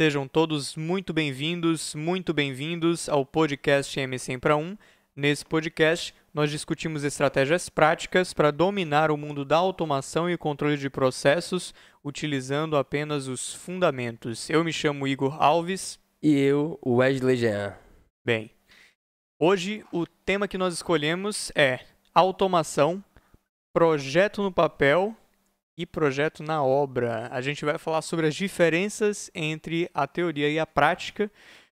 Sejam todos muito bem-vindos, muito bem-vindos ao podcast M100 para 1. Nesse podcast, nós discutimos estratégias práticas para dominar o mundo da automação e controle de processos, utilizando apenas os fundamentos. Eu me chamo Igor Alves. E eu, Wesley Jean. Bem, hoje o tema que nós escolhemos é automação, projeto no papel e projeto na obra. A gente vai falar sobre as diferenças entre a teoria e a prática,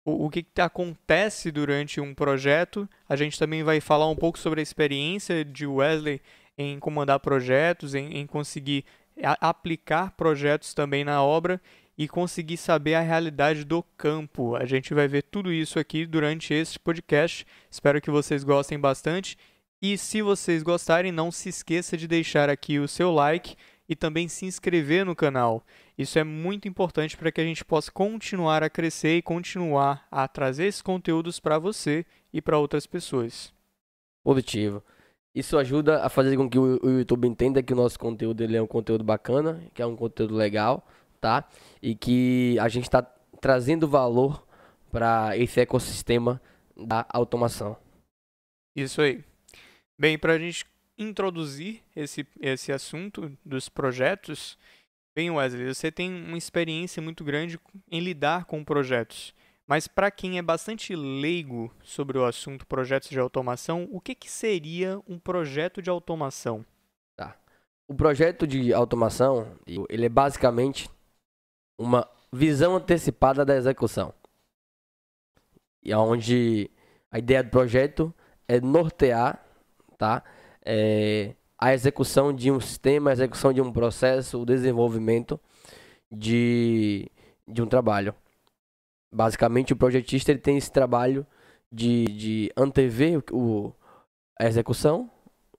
o, o que, que acontece durante um projeto. A gente também vai falar um pouco sobre a experiência de Wesley em comandar projetos, em, em conseguir a, aplicar projetos também na obra e conseguir saber a realidade do campo. A gente vai ver tudo isso aqui durante este podcast. Espero que vocês gostem bastante. E se vocês gostarem, não se esqueça de deixar aqui o seu like e também se inscrever no canal. Isso é muito importante para que a gente possa continuar a crescer e continuar a trazer esses conteúdos para você e para outras pessoas. Positivo. Isso ajuda a fazer com que o YouTube entenda que o nosso conteúdo ele é um conteúdo bacana, que é um conteúdo legal, tá? E que a gente está trazendo valor para esse ecossistema da automação. Isso aí. Bem, para a gente introduzir esse, esse assunto dos projetos, bem, Wesley, você tem uma experiência muito grande em lidar com projetos. Mas para quem é bastante leigo sobre o assunto projetos de automação, o que, que seria um projeto de automação? Tá. O projeto de automação, ele é basicamente uma visão antecipada da execução. E onde a ideia do projeto é nortear, tá? É, a execução de um sistema, a execução de um processo, o desenvolvimento de, de um trabalho. Basicamente, o projetista ele tem esse trabalho de, de antever o, a execução,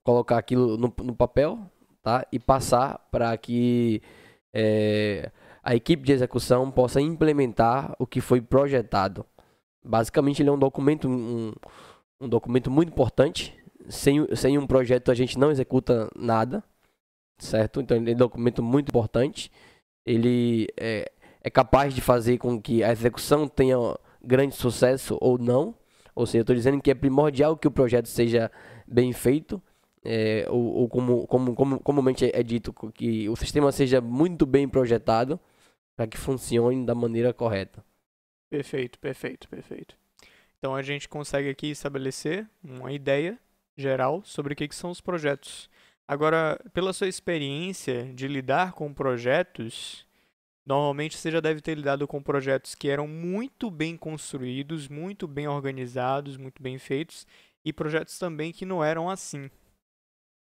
colocar aquilo no, no papel tá? e passar para que é, a equipe de execução possa implementar o que foi projetado. Basicamente, ele é um documento, um, um documento muito importante sem, sem um projeto a gente não executa nada, certo? Então ele é um documento muito importante. Ele é, é capaz de fazer com que a execução tenha grande sucesso ou não. Ou seja, eu estou dizendo que é primordial que o projeto seja bem feito, é, ou, ou como, como, como comumente é dito, que o sistema seja muito bem projetado para que funcione da maneira correta. Perfeito, perfeito, perfeito. Então a gente consegue aqui estabelecer uma ideia geral sobre o que, que são os projetos. Agora, pela sua experiência de lidar com projetos, normalmente você já deve ter lidado com projetos que eram muito bem construídos, muito bem organizados, muito bem feitos, e projetos também que não eram assim.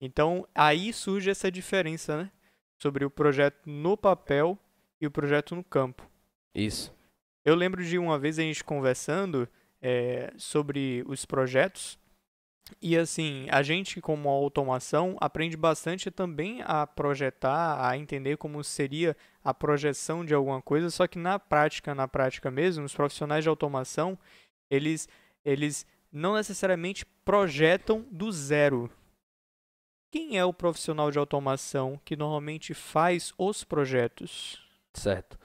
Então, aí surge essa diferença, né? Sobre o projeto no papel e o projeto no campo. Isso. Eu lembro de uma vez a gente conversando é, sobre os projetos e assim, a gente como automação aprende bastante também a projetar, a entender como seria a projeção de alguma coisa, só que na prática, na prática mesmo, os profissionais de automação, eles eles não necessariamente projetam do zero. Quem é o profissional de automação que normalmente faz os projetos? Certo.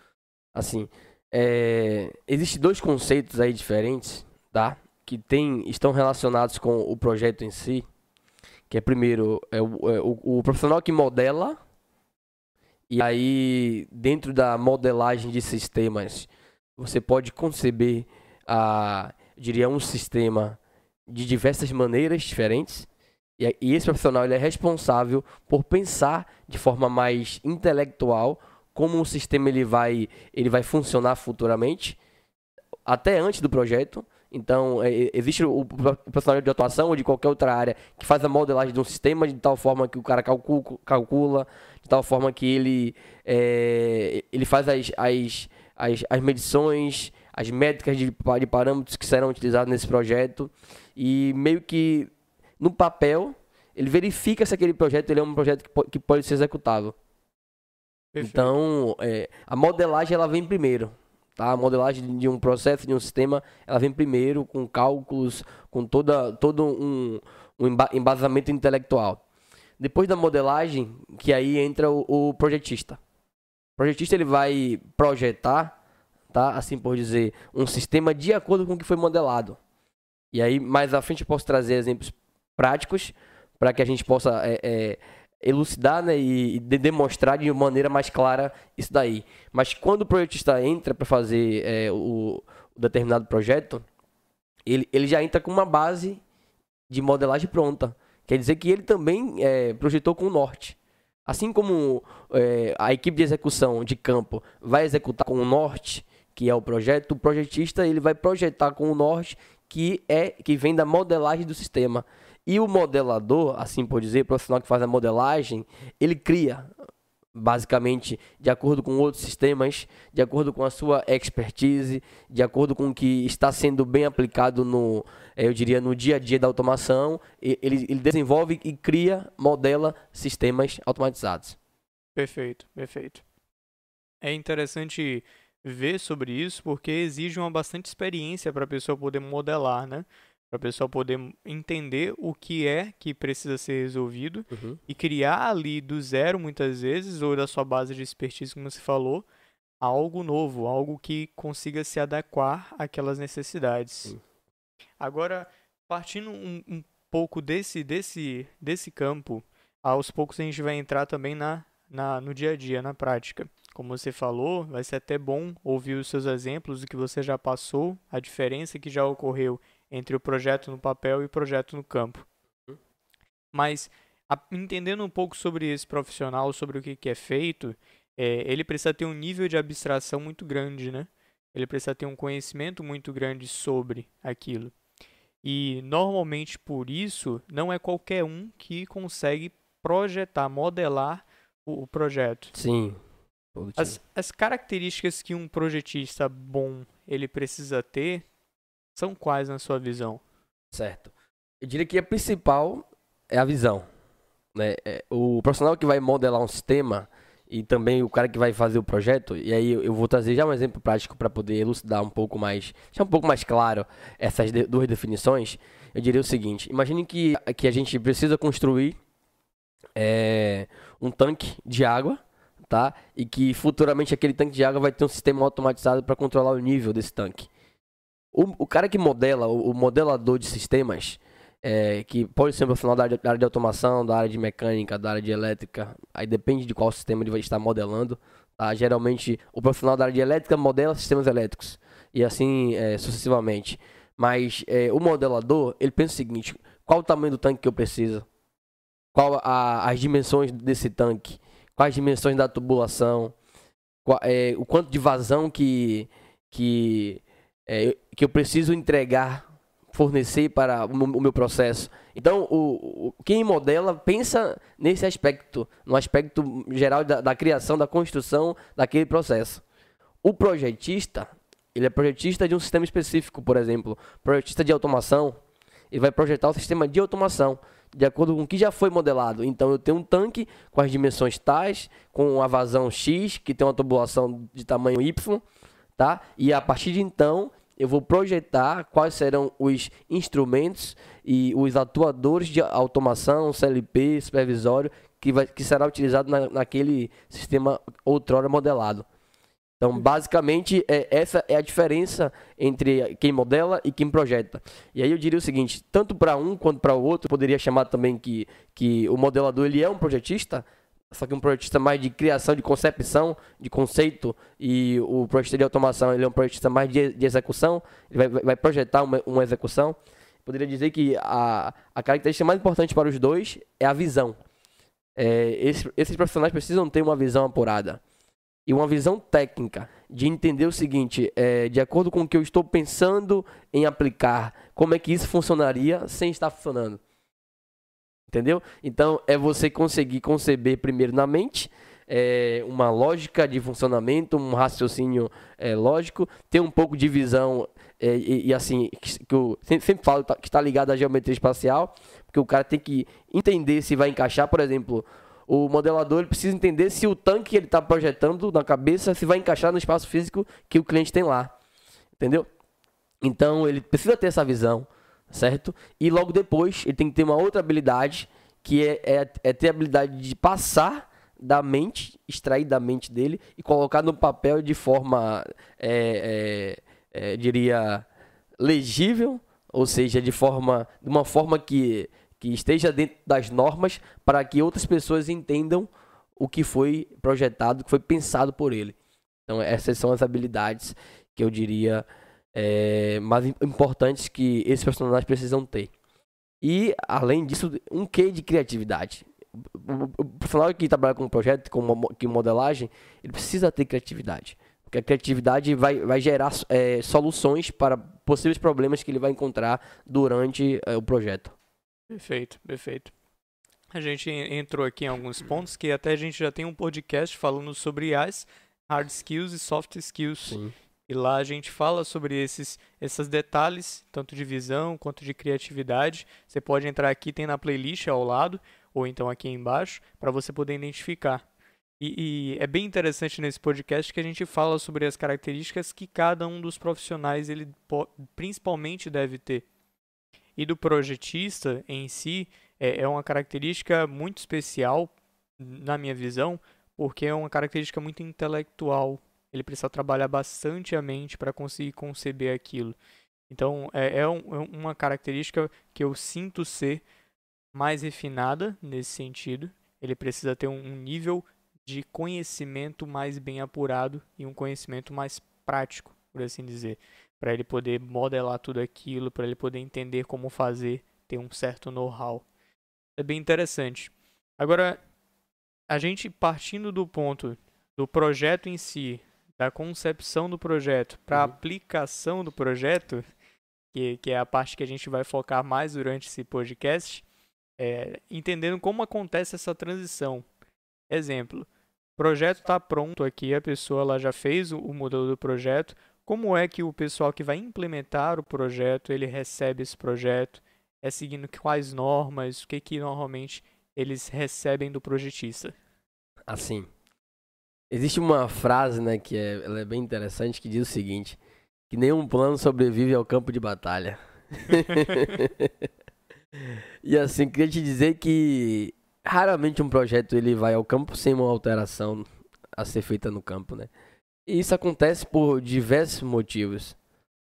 Assim, é... existem dois conceitos aí diferentes, tá? Que tem, estão relacionados com o projeto em si, que é primeiro é o, é o, o profissional que modela, e aí dentro da modelagem de sistemas, você pode conceber, a, diria, um sistema de diversas maneiras diferentes, e, e esse profissional ele é responsável por pensar de forma mais intelectual como o sistema ele vai, ele vai funcionar futuramente, até antes do projeto, então, é, existe o, profissional de atuação ou de qualquer outra área que faz a modelagem de um sistema de tal forma que o cara calcula, calcula de tal forma que ele, é, ele faz as, as, as, as, medições, as métricas de, de parâmetros que serão utilizados nesse projeto. E meio que no papel, ele verifica se aquele projeto ele é um projeto que, pode, que pode ser executável. Perfeito. Então, é, a modelagem ela vem primeiro. Tá? A modelagem de um processo, de um sistema, ela vem primeiro com cálculos, com toda, todo um, um embasamento intelectual. Depois da modelagem, que aí entra o, o projetista. O projetista ele vai projetar tá? Assim por dizer, um sistema de acordo com o que foi modelado. E aí, mais à frente, eu posso trazer exemplos práticos para que a gente possa é, é, elucidar né, e, demonstrar de maneira mais clara isso daí. Mas quando o projetista entra para fazer é, o, o, determinado projeto, ele, ele já entra com uma base de modelagem pronta. Quer dizer que ele também é, projetou com o norte. Assim como é, a equipe de execução de campo vai executar com o norte, que é o projeto, o projetista ele vai projetar com o norte, que é que vem da modelagem do sistema. E o modelador, assim por dizer, o profissional que faz a modelagem, ele cria, basicamente, de acordo com outros sistemas, de acordo com a sua expertise, de acordo com o que está sendo bem aplicado no, eu diria, no dia a dia da automação, ele, ele desenvolve e cria, modela sistemas automatizados. Perfeito, perfeito. É interessante ver sobre isso porque exige uma bastante experiência para a pessoa poder modelar, né? Para a pessoa poder entender o que é que precisa ser resolvido uhum. e criar ali do zero, muitas vezes, ou da sua base de expertise, como você falou, algo novo, algo que consiga se adequar àquelas necessidades. Uhum. Agora, partindo um, um, pouco desse, desse, desse campo, aos poucos a gente vai entrar também na, na, no dia a dia, na prática. Como você falou, vai ser até bom ouvir os seus exemplos, o que você já passou, a diferença que já ocorreu entre o projeto no papel e o projeto no campo. Uhum. Mas a, entendendo um pouco sobre esse profissional, sobre o que, que é feito, é, ele precisa ter um nível de abstração muito grande, né? Ele precisa ter um conhecimento muito grande sobre aquilo. E normalmente por isso não é qualquer um que consegue projetar, modelar o, o projeto. Sim. As, as características que um projetista bom ele precisa ter são quais na sua visão? Certo. Eu diria que a principal é a visão. Né? É, o profissional que vai modelar um sistema e também o cara que vai fazer o projeto, e aí eu vou trazer já um exemplo prático para poder elucidar um pouco mais, deixar um pouco mais claro essas duas definições. Eu diria o seguinte: imagine que, que a gente precisa construir é, um tanque de água, tá? E que futuramente aquele tanque de água vai ter um sistema automatizado para controlar o nível desse tanque. O, o cara que modela, o, o modelador de sistemas, é, que pode ser um profissional da área, da área, de automação, da área de mecânica, da área de elétrica, aí depende de qual sistema ele vai estar modelando. Tá? Geralmente, o profissional da área de elétrica modela sistemas elétricos, e assim é, sucessivamente. Mas é, o modelador, ele pensa o seguinte, qual o tamanho do tanque que eu preciso? Qual a, as dimensões desse tanque? Quais as dimensões da tubulação? Qual, é, o quanto de vazão que, que é, que eu preciso entregar, fornecer para o meu processo. Então, o, o, quem modela pensa nesse aspecto, no aspecto geral da, da criação, da construção daquele processo. O projetista, ele é projetista de um sistema específico, por exemplo, projetista de automação, ele vai projetar o sistema de automação de acordo com o que já foi modelado. Então eu tenho um tanque com as dimensões tais, com a vazão X, que tem uma tubulação de tamanho Y, tá? E a partir de então eu vou projetar quais serão os instrumentos e os atuadores de automação, CLP, supervisório, que, vai, que será utilizado na, naquele sistema outrora modelado. Então, basicamente, é, essa é a diferença entre quem modela e quem projeta. E aí eu diria o seguinte, tanto para um quanto para o outro, poderia chamar também que, que o modelador ele é um projetista, só que um projetista mais de criação, de concepção, de conceito, e o projetista de automação ele é um projetista mais de, de execução, ele vai, vai projetar uma, uma, execução. Poderia dizer que a, a característica mais importante para os dois é a visão. É, esses, esses profissionais precisam ter uma visão apurada e uma visão técnica de entender o seguinte, é, de acordo com o que eu estou pensando em aplicar, como é que isso funcionaria sem estar funcionando. Entendeu? Então é você conseguir conceber primeiro na mente é, uma lógica de funcionamento, um raciocínio é, lógico, ter um pouco de visão é, e, e, assim, que, que eu sempre, sempre falo tá, que está ligado à geometria espacial, porque o cara tem que entender se vai encaixar, por exemplo, o modelador ele precisa entender se o tanque que ele está projetando na cabeça se vai encaixar no espaço físico que o cliente tem lá, entendeu? Então ele precisa ter essa visão certo? E logo depois ele tem que ter uma outra habilidade, que é, é, é ter a habilidade de passar da mente, extrair da mente dele e colocar no papel de forma, é, é, é, diria, legível, ou seja, de forma, de uma forma que, que esteja dentro das normas para que outras pessoas entendam o que foi projetado, o que foi pensado por ele. Então essas são as habilidades que eu diria é, mais importantes que esses personagens precisam ter. E, além disso, um quê de criatividade. O profissional que trabalha com um projeto, com, com modelagem, ele precisa ter criatividade. Porque a criatividade vai, vai gerar é, soluções para possíveis problemas que ele vai encontrar durante é, o projeto. Perfeito, perfeito. A gente entrou aqui em alguns pontos que até a gente já tem um podcast falando sobre as hard skills e soft skills. Sim. E lá a gente fala sobre esses, esses detalhes, tanto de visão quanto de criatividade. Você pode entrar aqui, tem na playlist ao lado, ou então aqui embaixo, para você poder identificar. E, e, é bem interessante nesse podcast que a gente fala sobre as características que cada um dos profissionais ele principalmente deve ter. E do projetista em si é, é uma característica muito especial, na minha visão, porque é uma característica muito intelectual ele precisa trabalhar bastante a mente para conseguir conceber aquilo. Então, é, é, um, é, uma característica que eu sinto ser mais refinada nesse sentido. Ele precisa ter um, um nível de conhecimento mais bem apurado e um conhecimento mais prático, por assim dizer, para ele poder modelar tudo aquilo, para ele poder entender como fazer, ter um certo know-how. É bem interessante. Agora, a gente partindo do ponto do projeto em si, da concepção do projeto para a uhum. aplicação do projeto, que, que é a parte que a gente vai focar mais durante esse podcast, é, entendendo como acontece essa transição. Exemplo, o projeto está pronto aqui, a pessoa ela já fez o, o modelo do projeto, como é que o pessoal que vai implementar o projeto, ele recebe esse projeto, é seguindo quais normas, o que que normalmente eles recebem do projetista? Assim, Existe uma frase, né, que é, ela é bem interessante, que diz o seguinte: que nenhum plano sobrevive ao campo de batalha. e assim, queria te dizer que raramente um projeto ele vai ao campo sem uma alteração a ser feita no campo, né? E isso acontece por diversos motivos,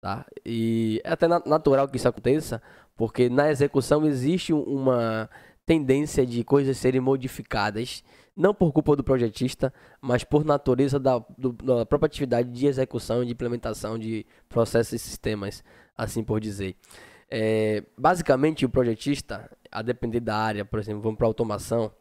tá? E é até natural que isso aconteça, porque na execução existe uma tendência de coisas serem modificadas não por culpa do projetista, mas por natureza da, do, da própria atividade de execução e de implementação de processos e sistemas, assim por dizer. É, basicamente, o projetista, a depender da área, por exemplo, vamos para automação,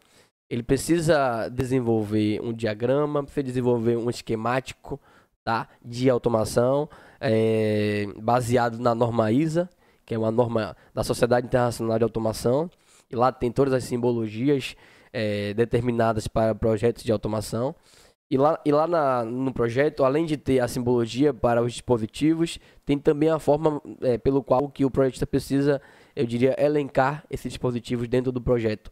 ele precisa desenvolver um diagrama, precisa desenvolver um esquemático tá, de automação é, baseado na norma ISA, que é uma norma da Sociedade Internacional de Automação, e lá tem todas as simbologias é, determinadas para projetos de automação. E lá, e lá na, no projeto, além de ter a simbologia para os dispositivos, tem também a forma é, pelo qual que o projetista precisa, eu diria, elencar esses dispositivos dentro do projeto.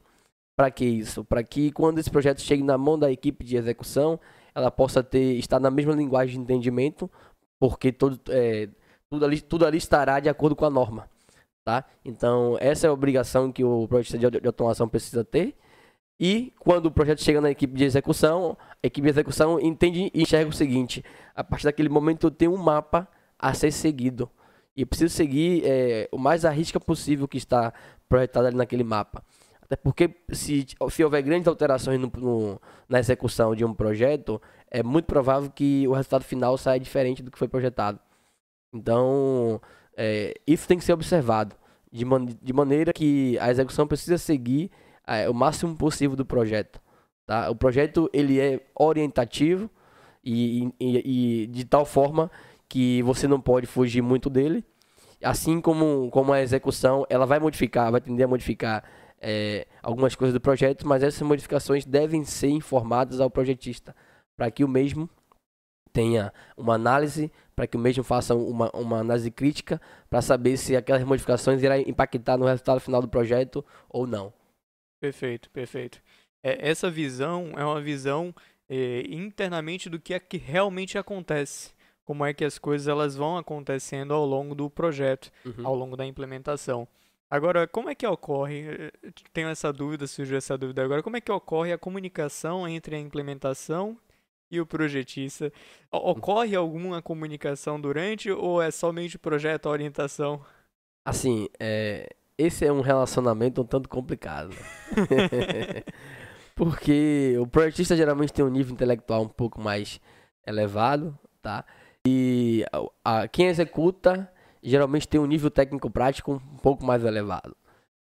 Para que isso? Para que quando esse projeto chegue na mão da equipe de execução, ela possa ter estar na mesma linguagem de entendimento, porque todo, é, tudo, ali, tudo ali estará de acordo com a norma. Tá? Então, essa é a obrigação que o projetista de, de automação precisa ter. E quando o projeto chega na equipe de execução, a equipe de execução entende e enxerga o seguinte: a partir daquele momento eu tenho um mapa a ser seguido. E preciso seguir é, o mais à risca possível que está projetado ali naquele mapa. Até porque se, se houver grandes alterações no, no, na execução de um projeto, é muito provável que o resultado final saia diferente do que foi projetado. Então, é, isso tem que ser observado. De, man, de maneira que a execução precisa seguir é, o máximo possível do projeto. Tá? O projeto ele é orientativo e, e, e, de tal forma que você não pode fugir muito dele. Assim como, como a execução, ela vai modificar, vai tender a modificar é, algumas coisas do projeto, mas essas modificações devem ser informadas ao projetista para que o mesmo tenha uma análise, para que o mesmo faça uma, uma análise crítica para saber se aquelas modificações irão impactar no resultado final do projeto ou não. Perfeito, perfeito. É, essa visão é uma visão é, internamente do que é que realmente acontece. Como é que as coisas elas vão acontecendo ao longo do projeto, uhum. ao longo da implementação. Agora, como é que ocorre? Tenho essa dúvida, surgiu essa dúvida agora. Como é que ocorre a comunicação entre a implementação e o projetista? Ocorre alguma comunicação durante ou é somente projeto a orientação? Assim, é, esse é um relacionamento um tanto complicado. Porque o projetista geralmente tem um nível intelectual um pouco mais elevado, tá? E a, a, quem executa geralmente tem um nível técnico-prático um pouco mais elevado.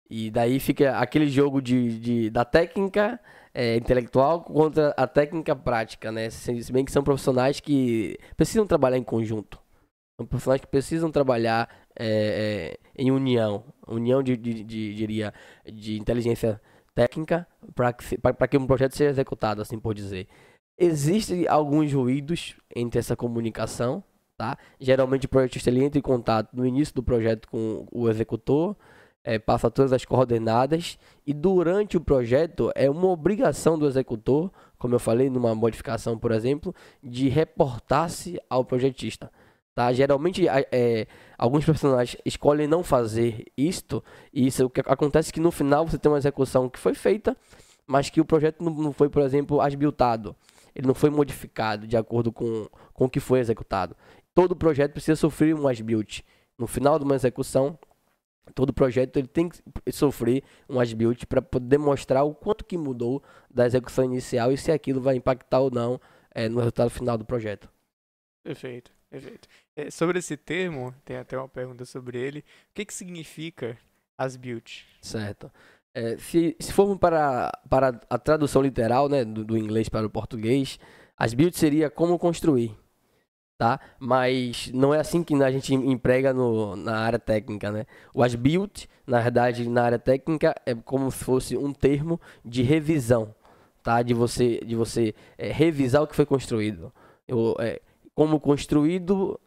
E daí fica aquele jogo de, de da técnica é, intelectual contra a técnica prática, né? Se, bem que são profissionais que precisam trabalhar em conjunto. São profissionais que precisam trabalhar é, é, em união. União de, de, de, diria, de inteligência técnica para que, que um projeto seja executado, assim por dizer. Existem alguns ruídos entre essa comunicação, tá? Geralmente o projetista ele entra em contato no início do projeto com o executor, é, passa todas as coordenadas e durante o projeto é uma obrigação do executor, como eu falei numa modificação, por exemplo, de reportar-se ao projetista. Tá? Geralmente, é, alguns profissionais escolhem não fazer isto, e isso o que acontece é que no final você tem uma execução que foi feita, mas que o projeto não, foi, por exemplo, asbiltado. Ele não foi modificado de acordo com, com o que foi executado. Todo projeto precisa sofrer um as-built. No final de uma execução, todo projeto ele tem que sofrer um as-built para poder demonstrar o quanto que mudou da execução inicial e se aquilo vai impactar ou não é, no resultado final do projeto. Perfeito. Perfeito. É, sobre esse termo, tem até uma pergunta sobre ele. O que, que significa as build? Certo. É, se, se formos para, para a tradução literal né, do, do inglês para o português, as build seria como construir. Tá? Mas não é assim que a gente emprega no, na área técnica, né? O as build, na verdade, na área técnica é como se fosse um termo de revisão, tá? De você, de você é, revisar o que foi construído. Eu, é, como construído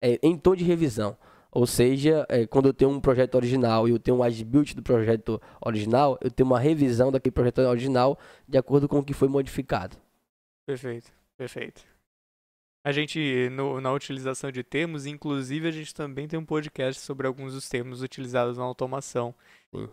é, em tom de revisão. Ou seja, é, quando eu tenho um projeto original e eu tenho um as-built do projeto original, eu tenho uma revisão daquele projeto original de acordo com o que foi modificado. Perfeito, perfeito. A gente, no, na utilização de termos, inclusive a gente também tem um podcast sobre alguns dos termos utilizados na automação.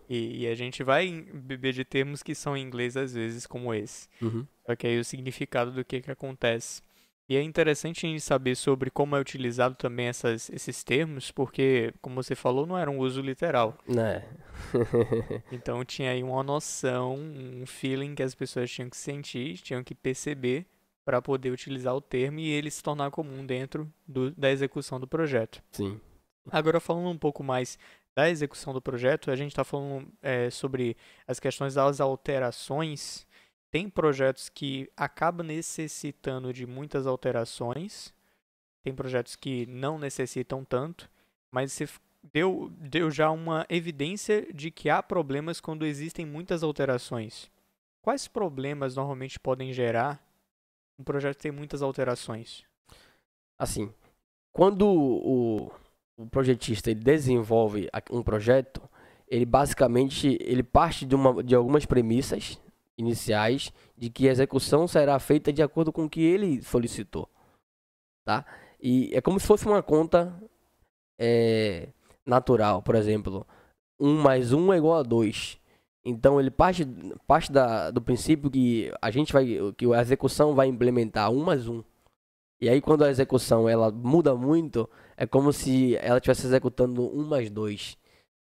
E, e, a gente vai beber de termos que são em inglês às vezes, como esse. Uhum. Só que aí o significado do que, que acontece. E é interessante a gente saber sobre como é utilizado também essas, esses termos, porque, como você falou, não era um uso literal. Né? então tinha aí uma noção, um feeling que as pessoas tinham que sentir, tinham que perceber para poder utilizar o termo e ele se tornar comum dentro do, da execução do projeto. Sim. Agora, falando um pouco mais da execução do projeto, a gente está falando é, sobre as questões das alterações tem projetos que acabam necessitando de muitas alterações, tem projetos que não necessitam tanto, mas você deu, deu já uma evidência de que há problemas quando existem muitas alterações. Quais problemas normalmente podem gerar um projeto que tem muitas alterações? Assim, quando o, o projetista desenvolve um projeto, ele basicamente ele parte de, uma, de algumas premissas iniciais de que a execução será feita de acordo com o que ele solicitou, tá? E é como se fosse uma conta é, natural, por exemplo, 1 mais 1 é igual a 2. Então ele parte, parte da, do princípio que a gente vai, que a execução vai implementar 1 mais 1. E aí quando a execução ela muda muito, é como se ela estivesse executando 1 mais 2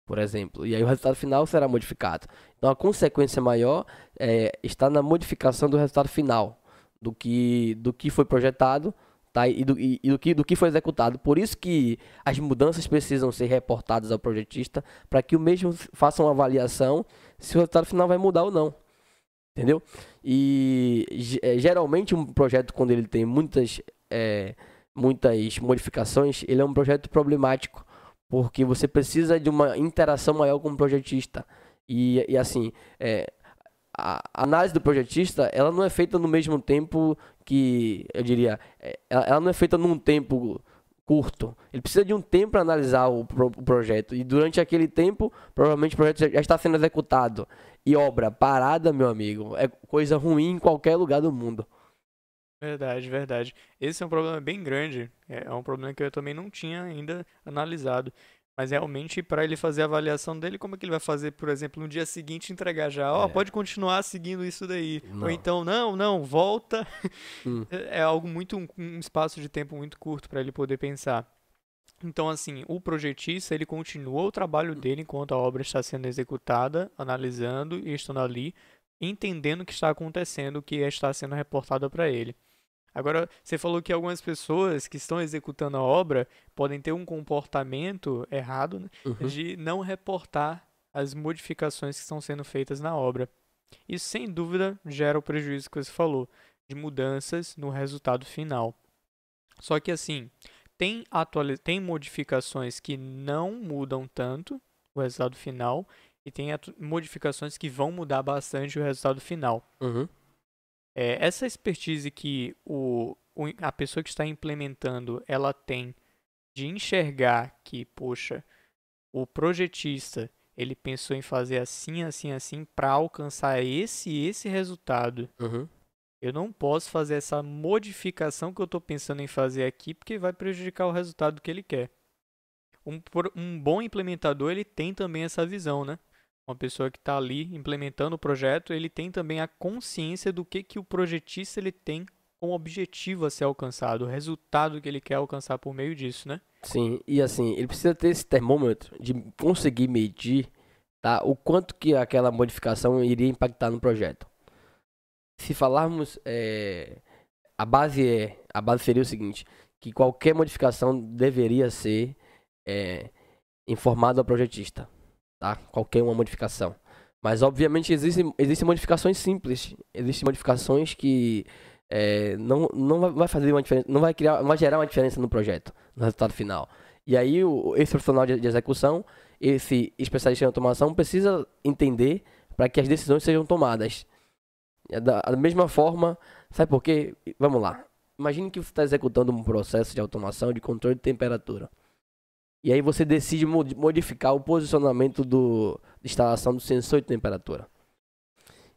por exemplo. E aí o resultado final será modificado. Então a consequência maior é, está na modificação do resultado final, do que, do que foi projetado tá? e, do, e, e do, que, do que foi executado. Por isso que as mudanças precisam ser reportadas ao projetista para que o mesmo faça uma avaliação se o resultado final vai mudar ou não. Entendeu? E é, geralmente um projeto, quando ele tem muitas, é, muitas modificações, ele é um projeto problemático porque você precisa de uma interação maior com o projetista. E, e assim, é, a análise do projetista, ela não é feita no mesmo tempo que, eu diria, é, ela, ela não é feita num tempo curto. Ele precisa de um tempo para analisar o, pro, o, projeto. E durante aquele tempo, provavelmente o projeto já, já está sendo executado. E obra parada, meu amigo, é coisa ruim em qualquer lugar do mundo. Verdade, verdade. Esse é um problema bem grande. É, é um problema que eu também não tinha ainda analisado. Mas realmente, para ele fazer a avaliação dele, como é que ele vai fazer, por exemplo, no dia seguinte entregar já? Ó, É. oh, pode continuar seguindo isso daí. Não. Ou então, não, não, volta. Hum. É é algo muito, um, um espaço de tempo muito curto para ele poder pensar. Então, assim, o projetista, ele continua o trabalho dele enquanto a obra está sendo executada, analisando e estando ali, entendendo o que está acontecendo, o que está sendo reportado para ele. Agora, você falou que algumas pessoas que estão executando a obra podem ter um comportamento errado, né? Uhum. de não reportar as modificações que estão sendo feitas na obra. Isso, sem dúvida, gera o prejuízo que você falou, de mudanças no resultado final. Só que, assim, tem, atuali tem modificações que não mudam tanto o resultado final e tem atu- modificações que vão mudar bastante o resultado final. Uhum. É, essa expertise que o, o- a pessoa que está implementando ela tem de enxergar que, poxa, o projetista ele pensou em fazer assim, assim, assim para alcançar esse esse resultado. Uhum. Eu não posso fazer essa modificação que eu estou pensando em fazer aqui porque vai prejudicar o resultado que ele quer. Um, um bom implementador ele tem também essa visão, né? Uma pessoa que está ali implementando o projeto, ele tem também a consciência do que, que o projetista ele tem como objetivo a ser alcançado, o resultado que ele quer alcançar por meio disso, né? Sim, e assim, ele precisa ter esse termômetro de conseguir medir tá, o quanto que aquela modificação iria impactar no projeto. Se falarmos, é, a base é, a base seria o seguinte, que qualquer modificação deveria ser é, informada ao projetista, tá? Qualquer uma modificação. Mas obviamente existem, existem modificações simples, existem modificações que é, não, não vai- fazer uma diferença, não vai criar, não vai gerar uma diferença no projeto, no resultado final. E aí o, esse profissional de, de execução, esse especialista em automação precisa entender para que as decisões sejam tomadas. É Da, da mesma forma, sabe por quê? Vamos lá. Imagine que você está executando um processo de automação de controle de temperatura. E aí você decide mod- modificar o posicionamento do, instalação do sensor de temperatura.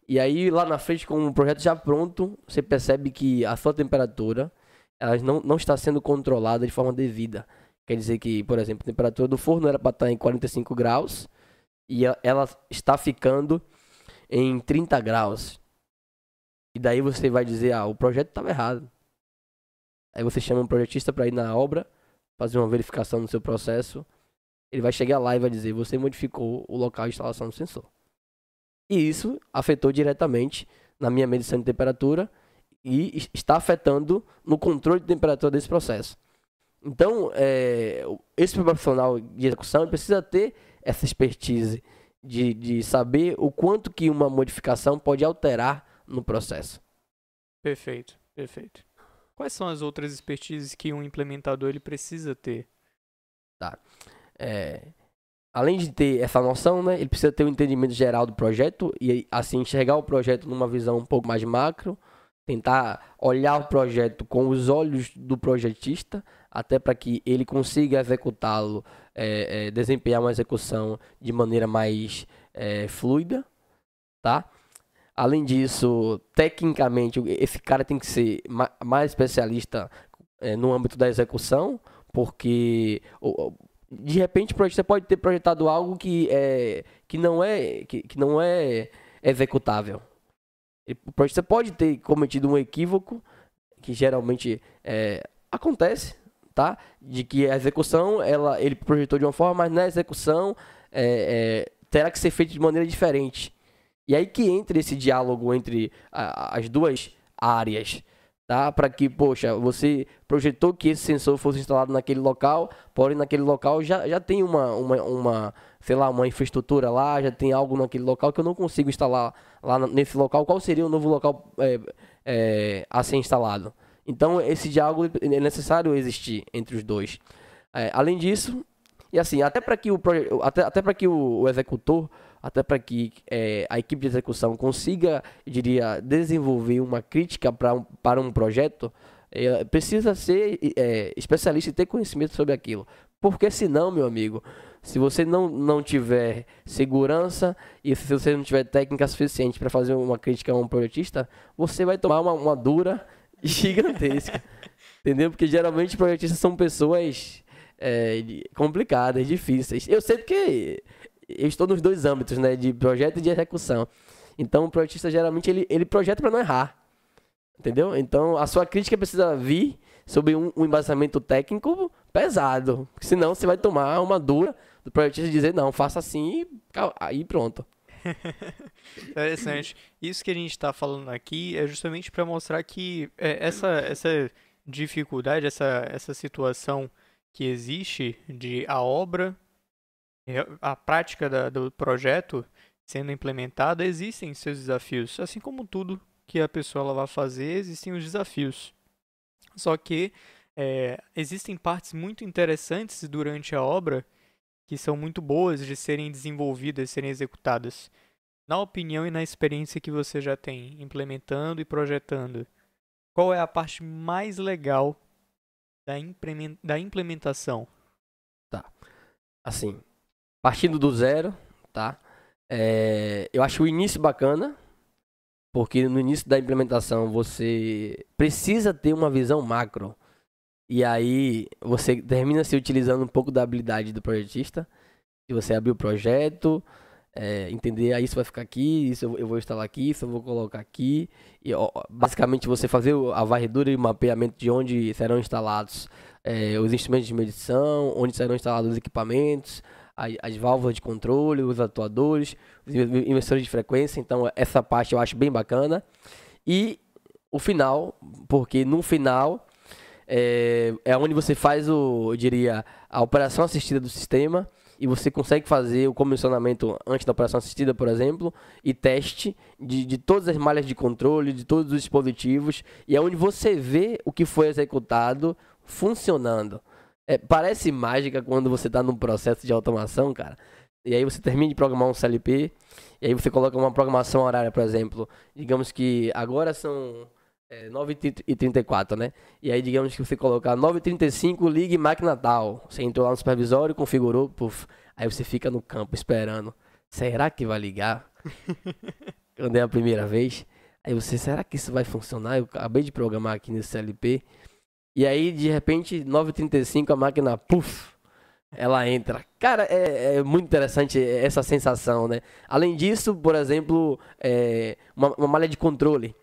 E aí lá na frente, com o projeto já pronto, você percebe que a sua temperatura ela não, não está sendo controlada de forma devida. Quer dizer que, por exemplo, a temperatura do forno era para estar em 45 graus e ela está ficando em 30 graus. E daí você vai dizer, ah, o projeto estava errado. Aí você chama um projetista para ir na obra, fazer uma verificação no seu processo. Ele vai chegar lá e vai dizer, você modificou o local de instalação do sensor. E isso afetou diretamente na minha medição de temperatura e es- está afetando no controle de temperatura desse processo. Então, é, esse profissional de execução precisa ter essa expertise de, de saber o quanto que uma modificação pode alterar no processo. Perfeito, perfeito. Quais são as outras expertises que um implementador ele precisa ter? É, além de ter essa noção, né, ele precisa ter um entendimento geral do projeto e assim enxergar o projeto numa visão um pouco mais macro, tentar olhar o projeto com os olhos do projetista, até para que ele consiga executá-lo, é, é, desempenhar uma execução de maneira mais é, fluida, tá? Além disso, tecnicamente, esse cara tem que ser ma- mais especialista é, no âmbito da execução, porque de repente projetista pode ter projetado algo que, é, que não é que, que não é executável. Projetista pode ter cometido um equívoco que geralmente é, acontece, tá? De que a execução ela ele projetou de uma forma, mas na execução é, é, terá que ser feito de maneira diferente. E aí que entra esse diálogo entre a- as duas áreas, tá? Para que, poxa, você projetou que esse sensor fosse instalado naquele local, porém naquele local já, já tem uma, uma, uma, sei lá, uma infraestrutura lá, já tem algo naquele local que eu não consigo instalar lá nesse local. Qual seria o novo local é, é, a ser instalado? Então, esse diálogo é necessário existir entre os dois. É, além disso, e assim, até para que o até, até para que o, o executor, até para que é, a equipe de execução consiga, diria, desenvolver uma crítica pra um, para um projeto, é, precisa ser é, especialista e ter conhecimento sobre aquilo. Porque senão, meu amigo, se você não, não tiver segurança e se você não tiver técnica suficiente para fazer uma crítica a um projetista, você vai tomar uma, uma dura gigantesca. entendeu? Porque geralmente projetistas são pessoas é, complicadas, difíceis. Eu sei porque eu estou nos dois âmbitos, né, de projeto e de execução. Então, o projetista geralmente ele, ele projeta para não errar. Entendeu? Então, a sua crítica precisa vir sobre um, um embasamento técnico pesado. Senão, você vai tomar uma dura do projetista dizer, não, faça assim e aí pronto. Interessante. Isso que a gente está falando aqui é justamente para mostrar que é, essa, essa dificuldade, essa, essa situação que existe de a obra, a prática da, do projeto sendo implementada, existem seus desafios. Assim como tudo que a pessoa ela vai fazer, existem os desafios. Só que é, existem partes muito interessantes durante a obra que são muito boas de serem desenvolvidas, serem executadas. Na opinião e na experiência que você já tem implementando e projetando, qual é a parte mais legal da implementação? Tá. Assim, partindo do zero, tá? É, eu acho o início bacana, porque no início da implementação você precisa ter uma visão macro. E aí você termina se utilizando um pouco da habilidade do projetista. Se você abrir o projeto, é, entender, aí isso vai ficar aqui, isso eu, vou instalar aqui, isso eu vou colocar aqui. E ó, basicamente você fazer a varredura e o mapeamento de onde serão instalados é, os instrumentos de medição, onde serão instalados os equipamentos, as, as válvulas de controle, os atuadores, os inversores de frequência. Então, essa parte eu acho bem bacana. E o final, porque no final é, é onde você faz o, eu diria, a operação assistida do sistema e você consegue fazer o comissionamento antes da operação assistida, por exemplo, e teste de, de todas as malhas de controle, de todos os dispositivos, e é onde você vê o que foi executado funcionando. É, parece mágica quando você está num processo de automação, cara. E aí você termina de programar um CLP, e aí você coloca uma programação horária, por exemplo. Digamos que agora são é, 9h34, né? E aí digamos que você colocar 9h35, ligue máquina tal. Você entrou lá no supervisório, configurou, puf. Aí você fica no campo esperando. Será que vai ligar? Quando é a primeira vez. Aí você, será que isso vai funcionar? Eu acabei de programar aqui nesse CLP. E aí, de repente, 9h35, a máquina, puf, ela entra. Cara, é, é, muito interessante essa sensação, né? Além disso, por exemplo, é uma, uma malha de controle.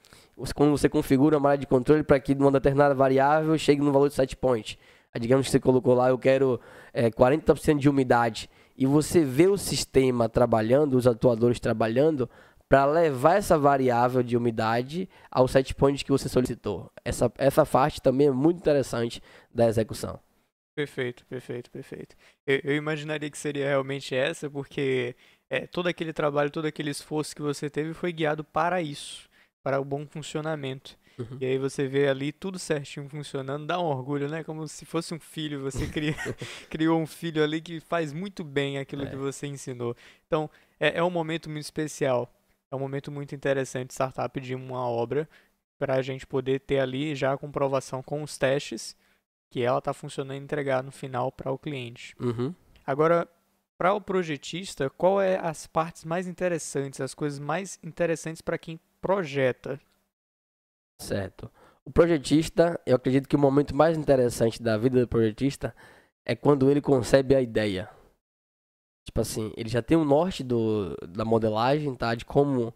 Quando você configura uma malha de controle para que uma determinada variável chegue no valor de set point. Digamos que você colocou lá, eu quero é, 40% de umidade. E você vê o sistema trabalhando, os atuadores trabalhando, para levar essa variável de umidade ao set point que você solicitou. Essa, essa parte também é muito interessante da execução. Perfeito, perfeito, perfeito. Eu, eu imaginaria que seria realmente essa, porque é, todo aquele trabalho, todo aquele esforço que você teve foi guiado para isso, para o bom funcionamento. Uhum. E aí você vê ali tudo certinho funcionando, dá um orgulho, né? Como se fosse um filho, você cria, criou um filho ali que faz muito bem aquilo é. que você ensinou. Então, é, é um momento muito especial é um momento muito interessante startup de uma obra para a gente poder ter ali já a comprovação com os testes que ela está funcionando e entregar no final para o cliente. Uhum. Agora, para o projetista, qual é as partes mais interessantes, as coisas mais interessantes para quem projeta? Certo. O projetista, eu acredito que o momento mais interessante da vida do projetista é quando ele concebe a ideia. Tipo assim, ele já tem o norte do, da modelagem, tá? De como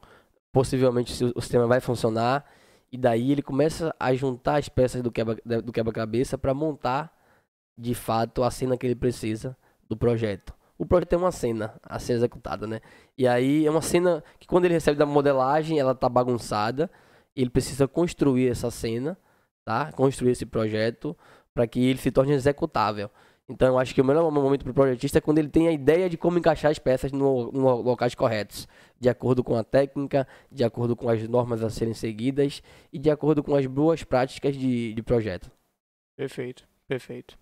possivelmente o sistema vai funcionar. E daí ele começa a juntar as peças do quebra-cabeça do quebra para montar de fato a cena que ele precisa do projeto. O projeto tem uma cena a ser executada, né? E aí é uma cena que quando ele recebe da modelagem, ela tá bagunçada. Ele precisa construir essa cena, tá? Construir esse projeto para que ele se torne executável. Então eu acho que o melhor momento para o projetista é quando ele tem a ideia de como encaixar as peças no, no locais corretos, de acordo com a técnica, de acordo com as normas a serem seguidas e de acordo com as boas práticas de, de projeto. Perfeito, perfeito.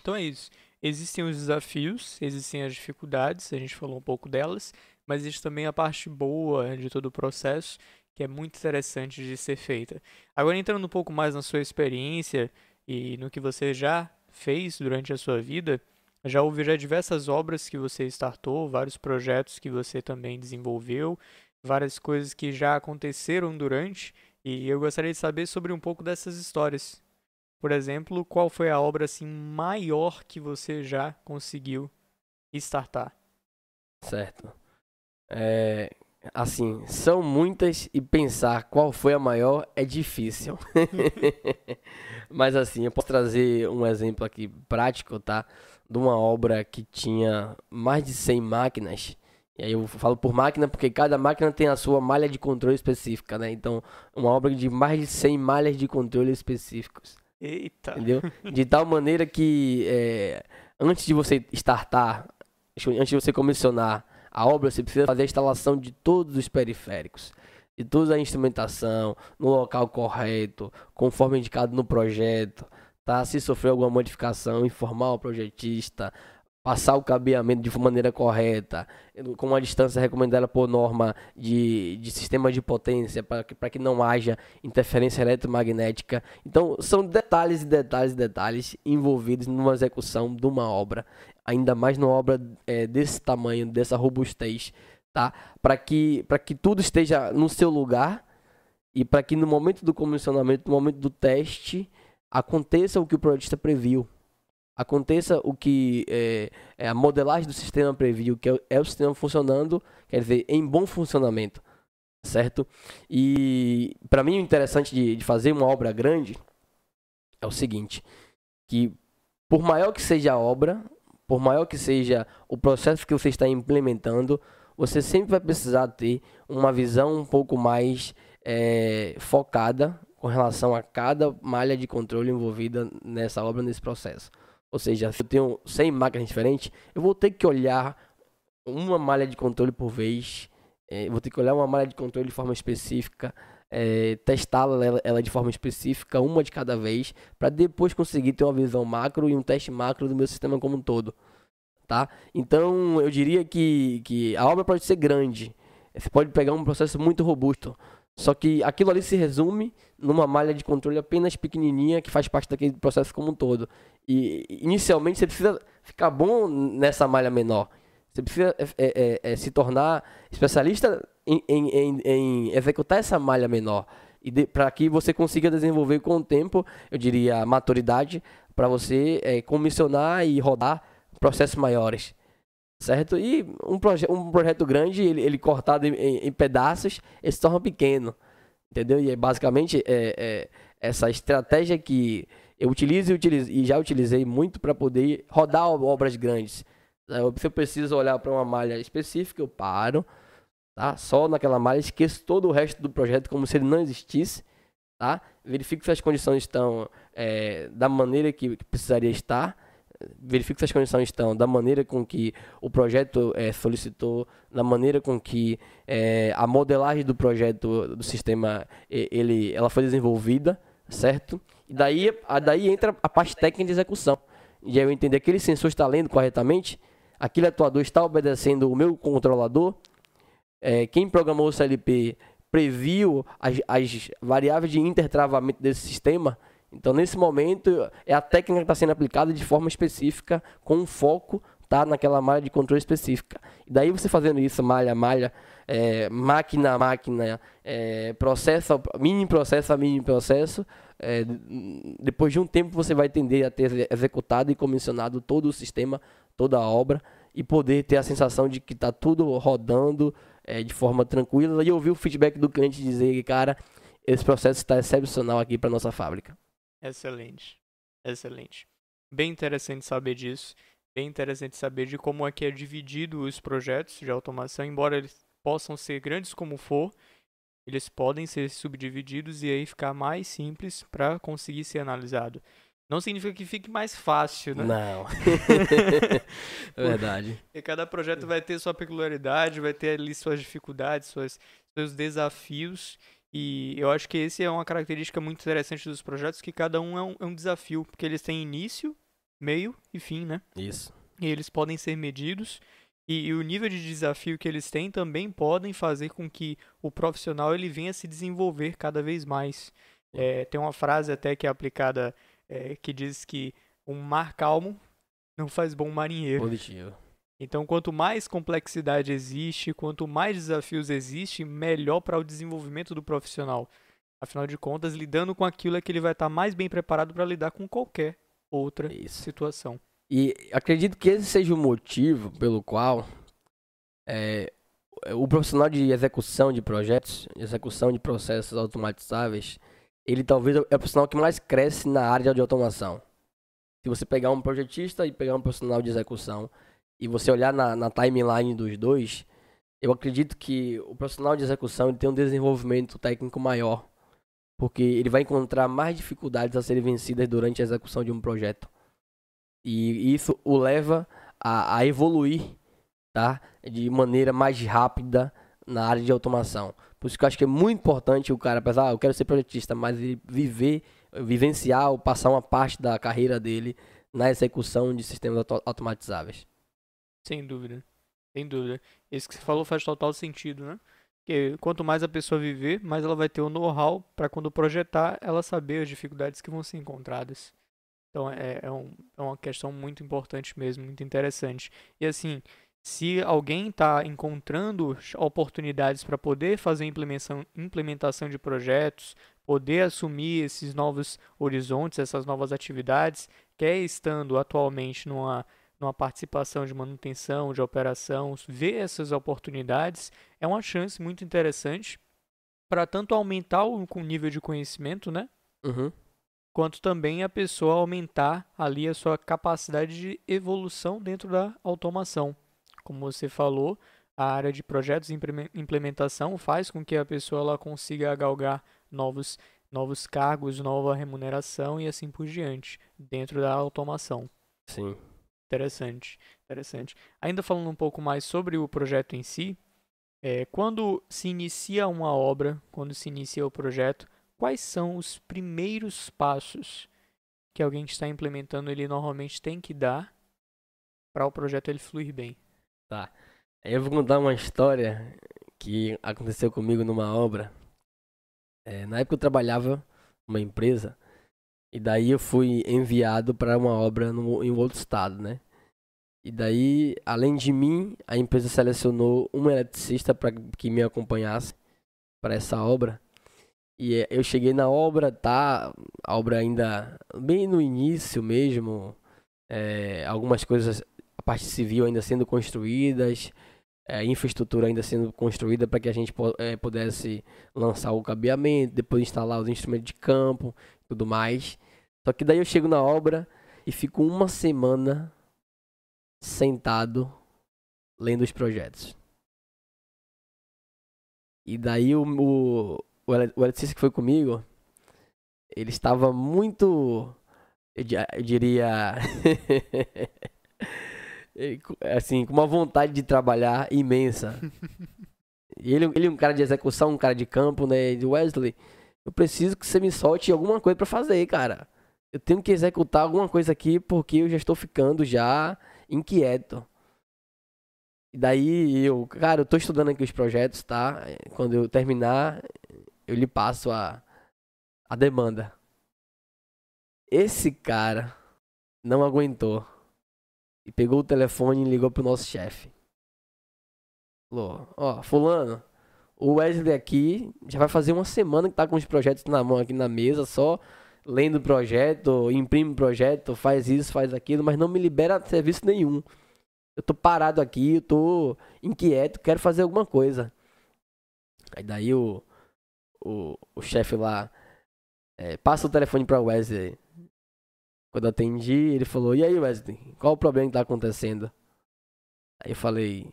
Então é isso. Existem os desafios, existem as dificuldades, a gente falou um pouco delas, mas existe também a parte boa de todo o processo, que é muito interessante de ser feita. Agora entrando um pouco mais na sua experiência e no que você já fez durante a sua vida, já houve já diversas obras que você startou, vários projetos que você também desenvolveu, várias coisas que já aconteceram durante, e eu gostaria de saber sobre um pouco dessas histórias. por exemplo, qual foi a obra assim maior que você já conseguiu startar? Certo. É, assim, são muitas e pensar qual foi a maior é difícil. Mas assim, eu posso trazer um exemplo aqui prático, tá? De uma obra que tinha mais de 100 máquinas. E aí eu falo por máquina porque cada máquina tem a sua malha de controle específica, né? Então, uma obra de mais de 100 malhas de controle específicos. Eita! Entendeu? De tal maneira que é, antes de você startar, antes de você comissionar a obra, você precisa fazer a instalação de todos os periféricos de toda a instrumentação no local correto, conforme indicado no projeto, tá? Se sofrer alguma modificação, informar o projetista, passar o cabeamento de maneira correta, com uma distância recomendada por norma de, de sistema de potência, para que, que não haja interferência eletromagnética. Então, são detalhes e detalhes e detalhes envolvidos numa execução de uma obra, ainda mais numa obra é, desse tamanho, dessa robustez tá? Para que, que tudo esteja no seu lugar e para que no momento do comissionamento, no momento do teste, aconteça o que o projetista previu. Aconteça o que é, é a modelagem do sistema previu, que é, é, o sistema funcionando, quer dizer, em bom funcionamento, certo? E para mim o interessante de, de fazer uma obra grande é o seguinte, que por maior que seja a obra, por maior que seja o processo que você está implementando, você sempre vai precisar ter uma visão um pouco mais é, focada com relação a cada malha de controle envolvida nessa obra, nesse processo. Ou seja, se eu tenho 100 máquinas diferentes, eu vou ter que olhar uma malha de controle por vez, é, vou ter que olhar uma malha de controle de forma específica, é, testá-la ela, ela, de forma específica, uma de cada vez, para depois conseguir ter uma visão macro e um teste macro do meu sistema como um todo tá? Então, eu diria que, que a obra pode ser grande. Você pode pegar um processo muito robusto. Só que aquilo ali se resume numa malha de controle apenas pequenininha que faz parte daquele processo como um todo. E inicialmente você precisa ficar bom nessa malha menor. Você precisa é, é, é, se tornar especialista em, em, em, em, executar essa malha menor. E para que você consiga desenvolver com o tempo, eu diria, maturidade, para você é, comissionar e rodar processos maiores, certo? E um, proje um projeto grande, ele, ele cortado em, em, pedaços, ele se torna pequeno, entendeu? E é basicamente é, é essa estratégia que eu utilizo e, utilizo, e já utilizei muito para poder rodar obras grandes. Se eu preciso olhar para uma malha específica, eu paro, tá? Só naquela malha, esqueço todo o resto do projeto como se ele não existisse, tá? Verifico se as condições estão é, da maneira que, que precisaria estar verifique se as condições estão da maneira com que o projeto é, solicitou, da maneira com que é, a modelagem do projeto do sistema ele, ela foi desenvolvida, certo? E daí, a, daí entra a parte técnica de execução. E aí eu entender aquele sensor está lendo corretamente, aquele atuador está obedecendo o meu controlador, é, quem programou o CLP previu as, as variáveis de intertravamento desse sistema, então, nesse momento, é a técnica que está sendo aplicada de forma específica, com um foco tá, naquela malha de controle específica. E daí você fazendo isso, malha malha, é, máquina a máquina, é, processo, mini processo a mini processo, é, depois de um tempo você vai tender a ter executado e comissionado todo o sistema, toda a obra, e poder ter a sensação de que está tudo rodando é, de forma tranquila e ouvir o feedback do cliente dizer cara, esse processo está excepcional aqui para nossa fábrica. Excelente. Excelente. Bem interessante saber disso. Bem interessante saber de como é que é dividido os projetos de automação, embora eles possam ser grandes como for, eles podem ser subdivididos e aí ficar mais simples para conseguir ser analisado. Não significa que fique mais fácil, né? Não. é verdade. E cada projeto vai ter sua peculiaridade, vai ter ali suas dificuldades, suas, seus desafios. E eu acho que esse é uma característica muito interessante dos projetos, que cada um é um, é um desafio, porque eles têm início, meio e fim, né? Isso. E eles podem ser medidos. E, e, o nível de desafio que eles têm também podem fazer com que o profissional ele venha se desenvolver cada vez mais. É, tem uma frase até que é aplicada é, que diz que um mar calmo não faz bom marinheiro. Positivo. Então, quanto mais complexidade existe, quanto mais desafios existem, melhor para o desenvolvimento do profissional. Afinal de contas, lidando com aquilo é que ele vai estar mais bem preparado para lidar com qualquer outra Isso. situação. E acredito que esse seja o motivo pelo qual é, o profissional de execução de projetos, execução de processos automatizáveis, ele talvez é o profissional que mais cresce na área de automação. Se você pegar um projetista e pegar um profissional de execução e você olhar na, na timeline dos dois, eu acredito que o profissional de execução tem um desenvolvimento técnico maior, porque ele vai encontrar mais dificuldades a serem vencidas durante a execução de um projeto. E isso o leva a, a evoluir tá? de maneira mais rápida na área de automação. Por isso que eu acho que é muito importante o cara pensar, ah, eu quero ser projetista, mas ele viver, vivenciar ou passar uma parte da carreira dele na execução de sistemas auto automatizáveis. Sem dúvida. Sem dúvida. Isso que você falou faz total sentido, né? Porque quanto mais a pessoa viver, mais ela vai ter o know-how para quando projetar, ela saber as dificuldades que vão ser encontradas. Então é, é, um, é uma questão muito importante mesmo, muito interessante. E assim, se alguém está encontrando oportunidades para poder fazer implementação, implementação de projetos, poder assumir esses novos horizontes, essas novas atividades, quer estando atualmente numa, numa participação de manutenção, de operação, ver essas oportunidades, é uma chance muito interessante para tanto aumentar o, nível de conhecimento, né? Uhum. Quanto também a pessoa aumentar ali a sua capacidade de evolução dentro da automação como você falou, a área de projetos e implementação faz com que a pessoa ela consiga galgar novos, novos cargos, nova remuneração e assim por diante, dentro da automação. Sim. Interessante, interessante. Ainda falando um pouco mais sobre o projeto em si, é, quando se inicia uma obra, quando se inicia o projeto, quais são os primeiros passos que alguém que está implementando ele normalmente tem que dar para o projeto ele fluir bem? Tá. Eu vou contar uma história que aconteceu comigo numa obra. É, na época eu trabalhava numa empresa e daí eu fui enviado para uma obra no, em outro estado, né? E daí, além de mim, a empresa selecionou um eletricista para que me acompanhasse para essa obra. E é, eu cheguei na obra, tá? A obra ainda bem no início mesmo. É, algumas coisas parte civil ainda sendo construídas, é, infraestrutura ainda sendo construída para que a gente pudesse lançar o cabeamento, depois instalar os instrumentos de campo, tudo mais. Só que daí eu chego na obra e fico uma semana sentado lendo os projetos. E daí o, o, o eletricista que foi comigo, ele estava muito, eu diria, assim, com uma vontade de trabalhar imensa. E ele, ele é um cara de execução, um cara de campo, né? De Wesley, eu preciso que você me solte alguma coisa para fazer, cara. Eu tenho que executar alguma coisa aqui porque eu já estou ficando já inquieto. E daí eu, cara, eu tô estudando aqui os projetos, tá? Quando eu terminar, eu lhe passo a, a demanda. Esse cara não aguentou e pegou o telefone e ligou pro nosso chefe. Falou, ó, fulano, o Wesley aqui já vai fazer uma semana que tá com os projetos na mão aqui na mesa, só lendo projeto, imprime projeto, faz isso, faz aquilo, mas não me libera serviço nenhum. Eu tô parado aqui, eu tô inquieto, quero fazer alguma coisa. Aí daí o, o, o chefe lá é, passa o telefone pra Wesley. Quando eu atendi, ele falou: E aí, Wesley, qual o problema que está acontecendo? Aí eu falei: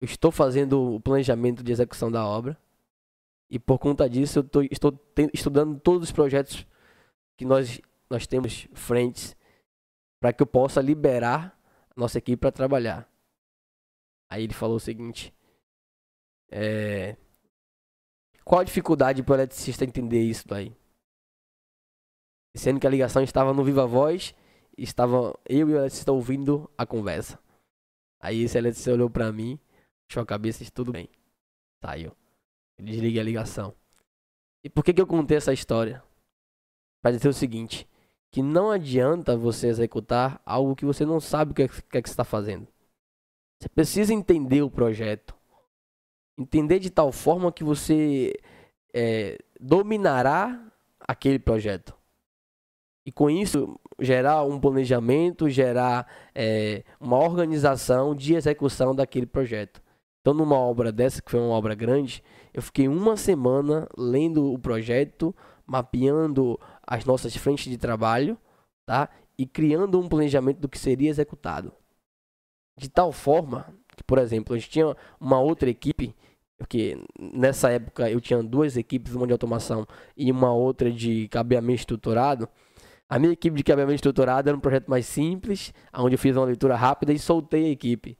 Eu estou fazendo o planejamento de execução da obra. E por conta disso, eu tô, estou estudando todos os projetos que nós, nós temos frentes para que eu possa liberar a nossa equipe para trabalhar. Aí ele falou o seguinte: é, Qual a dificuldade para o eletricista entender isso daí? Sendo que a ligação estava no Viva Voz, estava eu e o eletricista ouvindo a conversa. Aí esse eletricista olhou pra mim, achou a cabeça e disse, tudo bem. Saiu. Desliguei a ligação. E por que, que eu contei essa história? Para dizer o seguinte, que não adianta você executar algo que você não sabe o que é que, é está fazendo. Você precisa entender o projeto. Entender de tal forma que você é, dominará aquele projeto. E com isso, gerar um planejamento, gerar é, uma organização de execução daquele projeto. Então, numa obra dessa, que foi uma obra grande, eu fiquei uma semana lendo o projeto, mapeando as nossas frentes de trabalho, tá? E criando um planejamento do que seria executado. De tal forma que, por exemplo, a gente tinha uma outra equipe, porque nessa época eu tinha duas equipes, uma de automação e uma outra de cabeamento estruturado. A minha equipe de cabeamento estruturado era um projeto mais simples, onde eu fiz uma leitura rápida e soltei a equipe.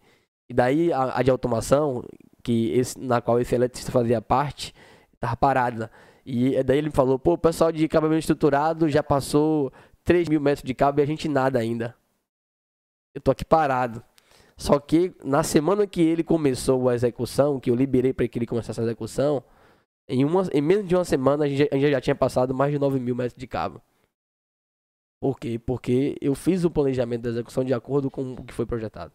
E daí a, a de automação, que esse, na qual esse eletricista fazia parte, estava parada. E daí ele me falou, pô, o pessoal de cabeamento estruturado já passou 3 mil metros de cabo e a gente nada ainda. Eu tô aqui parado. Só que na semana que ele começou a execução, que eu liberei para que ele começasse a execução, em, uma, em menos de uma semana a gente, a gente já tinha passado mais de 9 mil metros de cabo. Por quê? Porque eu fiz o planejamento da execução de acordo com o que foi projetado.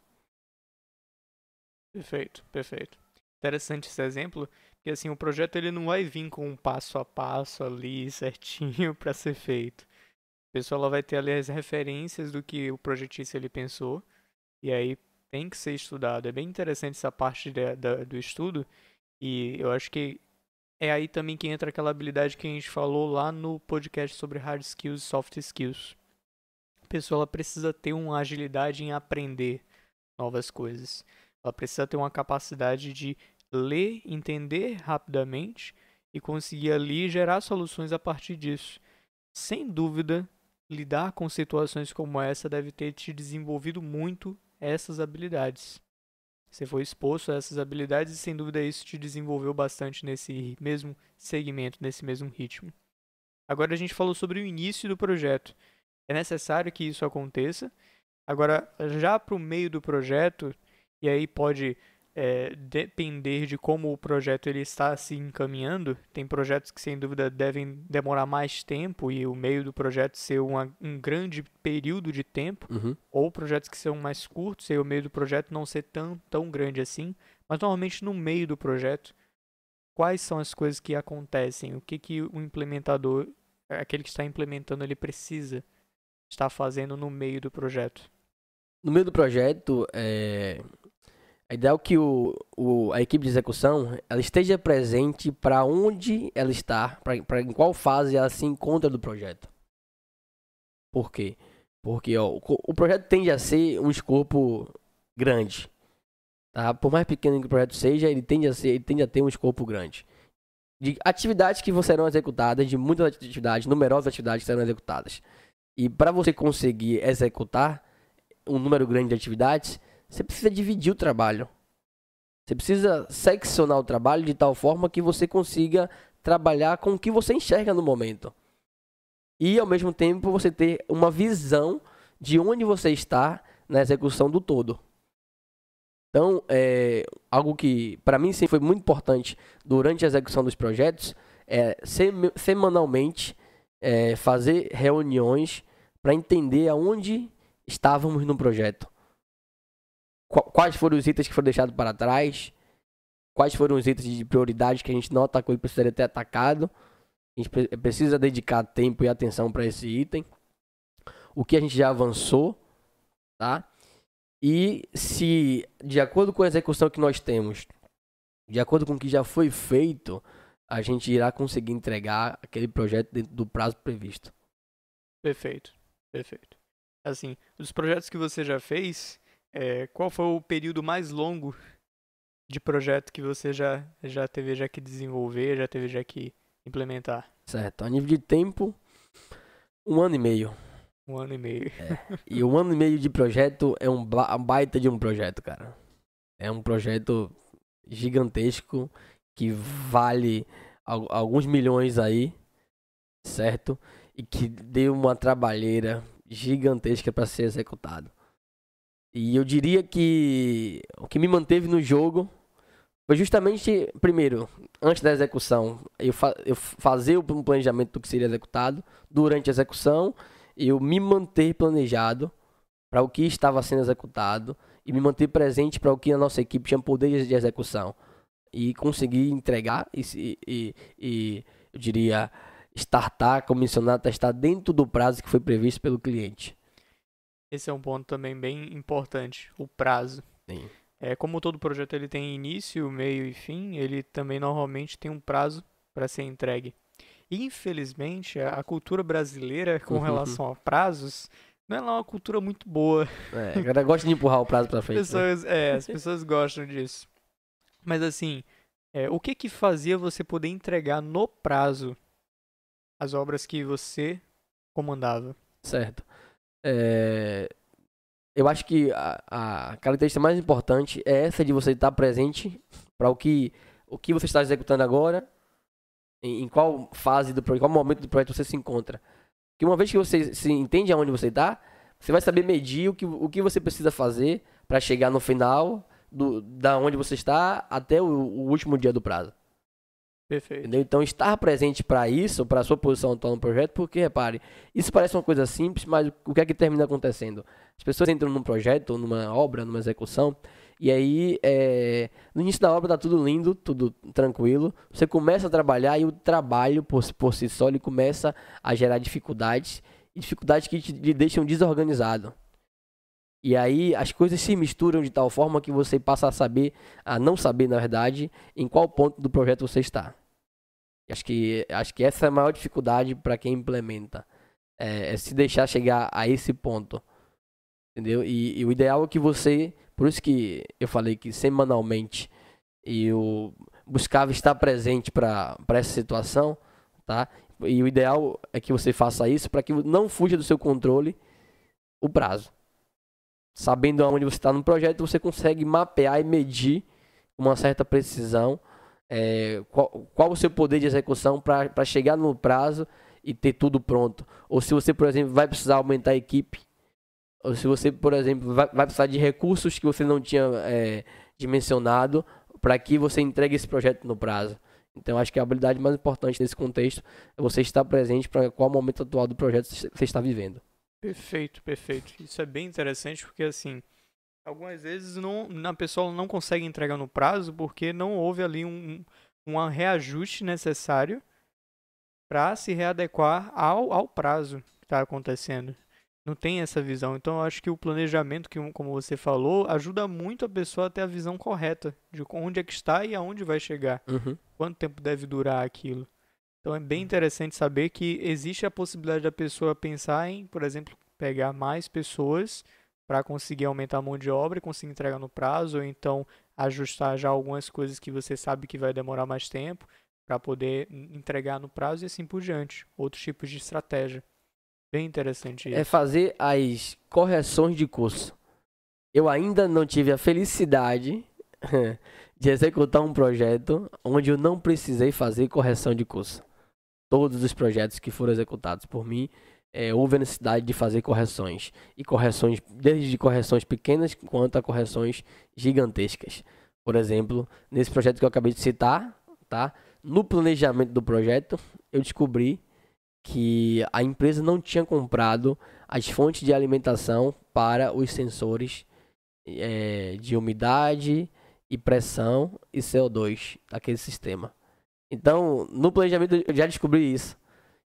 Perfeito, perfeito. Interessante esse exemplo, porque assim, o projeto ele não vai vir com um passo a passo ali certinho para ser feito. A pessoa ela vai ter ali as referências do que o projetista ele pensou, e aí tem que ser estudado. É bem interessante essa parte de, de, do estudo, e eu acho que é aí também que entra aquela habilidade que a gente falou lá no podcast sobre hard skills e soft skills. A pessoa ela precisa ter uma agilidade em aprender novas coisas. Ela precisa ter uma capacidade de ler, entender rapidamente e conseguir ali gerar soluções a partir disso. Sem dúvida, lidar com situações como essa deve ter te desenvolvido muito essas habilidades. Você foi exposto a essas habilidades e sem dúvida isso te desenvolveu bastante nesse mesmo segmento, nesse mesmo ritmo. Agora a gente falou sobre o início do projeto. É necessário que isso aconteça. Agora, já para o meio do projeto, e aí pode é, depender de como o projeto ele está se encaminhando. Tem projetos que sem dúvida devem demorar mais tempo e o meio do projeto ser uma, um grande período de tempo, Uhum. ou projetos que são mais curtos e o meio do projeto não ser tão, tão grande assim. Mas normalmente no meio do projeto, quais são as coisas que acontecem? O que, que o implementador, aquele que está implementando, ele precisa estar fazendo no meio do projeto? No meio do projeto, é, a ideia é que o, o, a equipe de execução ela esteja presente para onde ela está, para em qual fase ela se encontra do projeto. Por quê? Porque ó, o, o projeto tende a ser um escopo grande. Tá? Por mais pequeno que o projeto seja, ele tende a, ser, ele tende a ter um escopo grande. De atividades que serão executadas, de muitas atividades, numerosas atividades que serão executadas. E para você conseguir executar um número grande de atividades, você precisa dividir o trabalho. Você precisa seccionar o trabalho de tal forma que você consiga trabalhar com o que você enxerga no momento. E ao mesmo tempo você ter uma visão de onde você está na execução do todo. Então, é algo que para mim sempre foi muito importante durante a execução dos projetos é semanalmente é, fazer reuniões para entender aonde estávamos no projeto quais foram os itens que foram deixados para trás, quais foram os itens de prioridade que a gente não atacou e precisaria ter atacado. A gente precisa dedicar tempo e atenção para esse item. O que a gente já avançou, tá? E se, de acordo com a execução que nós temos, de acordo com o que já foi feito, a gente irá conseguir entregar aquele projeto dentro do prazo previsto. Perfeito, perfeito. Assim, os projetos que você já fez, é, qual foi o período mais longo de projeto que você já, já teve já que desenvolver, já teve já que implementar? Certo. A nível de tempo, um ano e meio. Um ano e meio. É. E um ano e meio de projeto é um baita de um projeto, cara. É um projeto gigantesco que vale alguns milhões aí, certo? E que deu uma trabalheira gigantesca para ser executado. E eu diria que o que me manteve no jogo foi justamente, primeiro, antes da execução, eu, fa eu fazer o planejamento do que seria executado, durante a execução, eu me manter planejado para o que estava sendo executado e me manter presente para o que a nossa equipe tinha poder de execução. e conseguir entregar e, e, e eu diria, startar, comissionar, testar dentro do prazo que foi previsto pelo cliente. Esse é um ponto também bem importante, o prazo. Sim. É, como todo projeto ele tem início, meio e fim, ele também normalmente tem um prazo para ser entregue. Infelizmente, a cultura brasileira com Uhum. relação a prazos não é lá uma cultura muito boa. É, a galera gosta de empurrar o prazo pra As frente. né? pessoas, é, as pessoas gostam disso. Mas assim, é, o que que fazia você poder entregar no prazo as obras que você comandava? Certo. É, eu acho que a, a característica mais importante é essa de você estar presente para o que, o que você está executando agora, em, em qual fase do projeto, qual momento do projeto você se encontra. Porque uma vez que você se entende aonde você está, você vai saber medir o que, o que você precisa fazer para chegar no final do, da onde você está até o, o último dia do prazo. Perfeito. Entendeu? Então, estar presente para isso, para a sua posição atual no projeto, porque, repare, isso parece uma coisa simples, mas o que é que termina acontecendo? As pessoas entram num projeto, numa obra, numa execução, e aí, é, no início da obra tá tudo lindo, tudo tranquilo, você começa a trabalhar e o trabalho, por, si- por si só, ele começa a gerar dificuldades, e dificuldades que te, te deixam desorganizado. E aí, as coisas se misturam de tal forma que você passa a saber, a não saber, na verdade, em qual ponto do projeto você está. Acho que, acho que essa é a maior dificuldade para quem implementa. É, é se deixar chegar a esse ponto. Entendeu? E, e o ideal é que você. Por isso que eu falei que semanalmente eu buscava estar presente para essa situação. Tá? E o ideal é que você faça isso para que não fuja do seu controle o prazo. Sabendo aonde você está no projeto, você consegue mapear e medir com uma certa precisão é, qual, qual o seu poder de execução para chegar no prazo e ter tudo pronto. Ou se você, por exemplo, vai precisar aumentar a equipe, ou se você, por exemplo, vai, vai precisar de recursos que você não tinha é, dimensionado para que você entregue esse projeto no prazo. Então, acho que a habilidade mais importante nesse contexto é você estar presente para qual momento atual do projeto você está vivendo. Perfeito, perfeito. Isso é bem interessante porque assim, algumas vezes não, a pessoa não consegue entregar no prazo porque não houve ali um, um reajuste necessário para se readequar ao, ao prazo que está acontecendo. Não tem essa visão. Então eu acho que o planejamento, que como você falou, ajuda muito a pessoa a ter a visão correta de onde é que está e aonde vai chegar. Uhum. Quanto tempo deve durar aquilo. Então é bem interessante saber que existe a possibilidade da pessoa pensar em, por exemplo, pegar mais pessoas para conseguir aumentar a mão de obra e conseguir entregar no prazo, ou então ajustar já algumas coisas que você sabe que vai demorar mais tempo para poder entregar no prazo e assim por diante. Outros tipos de estratégia. Bem interessante isso. É fazer as correções de curso. Eu ainda não tive a felicidade de executar um projeto onde eu não precisei fazer correção de curso. Todos os projetos que foram executados por mim, é, houve a necessidade de fazer correções. E correções, desde correções pequenas quanto a correções gigantescas. Por exemplo, nesse projeto que eu acabei de citar, tá? no planejamento do projeto, eu descobri que a empresa não tinha comprado as fontes de alimentação para os sensores é, de umidade e pressão e CO2 daquele sistema. Então, no planejamento eu já descobri isso.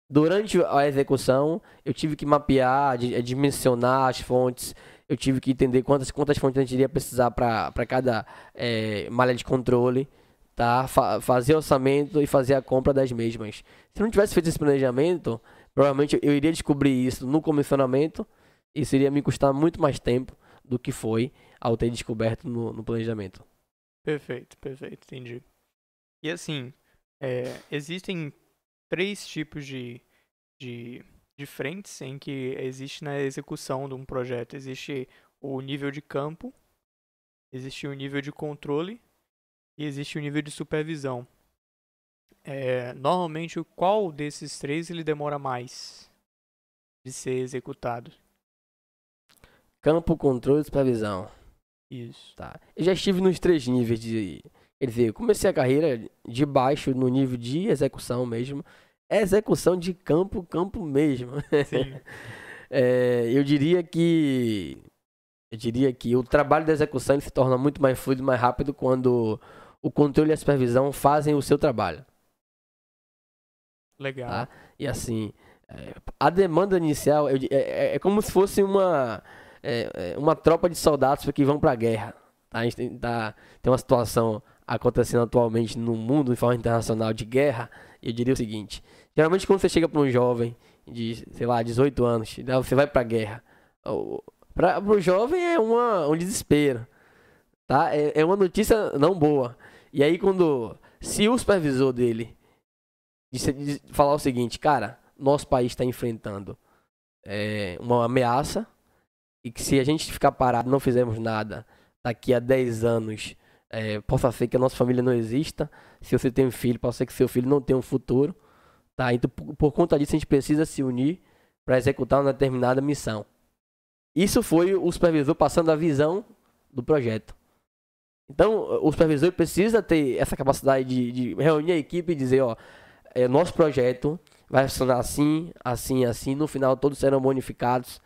Durante a execução, eu tive que mapear, eh, dimensionar as fontes, eu tive que entender quantas, quantas fontes a gente iria precisar para cada eh, malha de controle, tá? Fa- fazer orçamento e fazer a compra das mesmas. Se não tivesse feito esse planejamento, provavelmente eu iria descobrir isso no comissionamento e isso iria me custar muito mais tempo do que foi ao ter descoberto no, no planejamento. Perfeito, perfeito, entendi. E assim, é, existem três tipos de, de, de frentes em que existe na execução de um projeto. Existe o nível de campo, existe o nível de controle e existe o nível de supervisão. É, normalmente, qual desses três ele demora mais de ser executado? Campo, controle e supervisão. Isso. Tá. Eu já estive nos três níveis de. Quer dizer, eu comecei a carreira de baixo no nível de execução mesmo. Execução de campo, campo mesmo. É, eu diria que. Eu diria que o trabalho da execução se torna muito mais fluido, mais rápido quando o controle e a supervisão fazem o seu trabalho. Legal. Tá? E assim, é, a demanda inicial é, é, é, como se fosse uma, é, é uma tropa de soldados que vão para a guerra. Tá? A gente tem, tá, tem uma situação acontecendo atualmente no mundo de forma internacional de guerra. Eu diria o seguinte: geralmente quando você chega para um jovem de, sei lá, 18 anos, você vai para a guerra. Para o jovem é uma, um desespero. Tá? É, é uma notícia não boa. E aí quando. Se o supervisor dele de, de falar o seguinte, cara, nosso país está enfrentando é, uma ameaça e que se a gente ficar parado, não fizermos nada, daqui a 10 anos, é, possa ser que a nossa família não exista. Se você tem um filho, pode ser que seu filho não tenha um futuro. Tá? Então, por, por conta disso, a gente precisa se unir para executar uma determinada missão. Isso foi o supervisor passando a visão do projeto. Então, o supervisor precisa ter essa capacidade de, de reunir a equipe e dizer, ó, é, nosso projeto vai funcionar assim, assim, assim. No final, todos serão bonificados.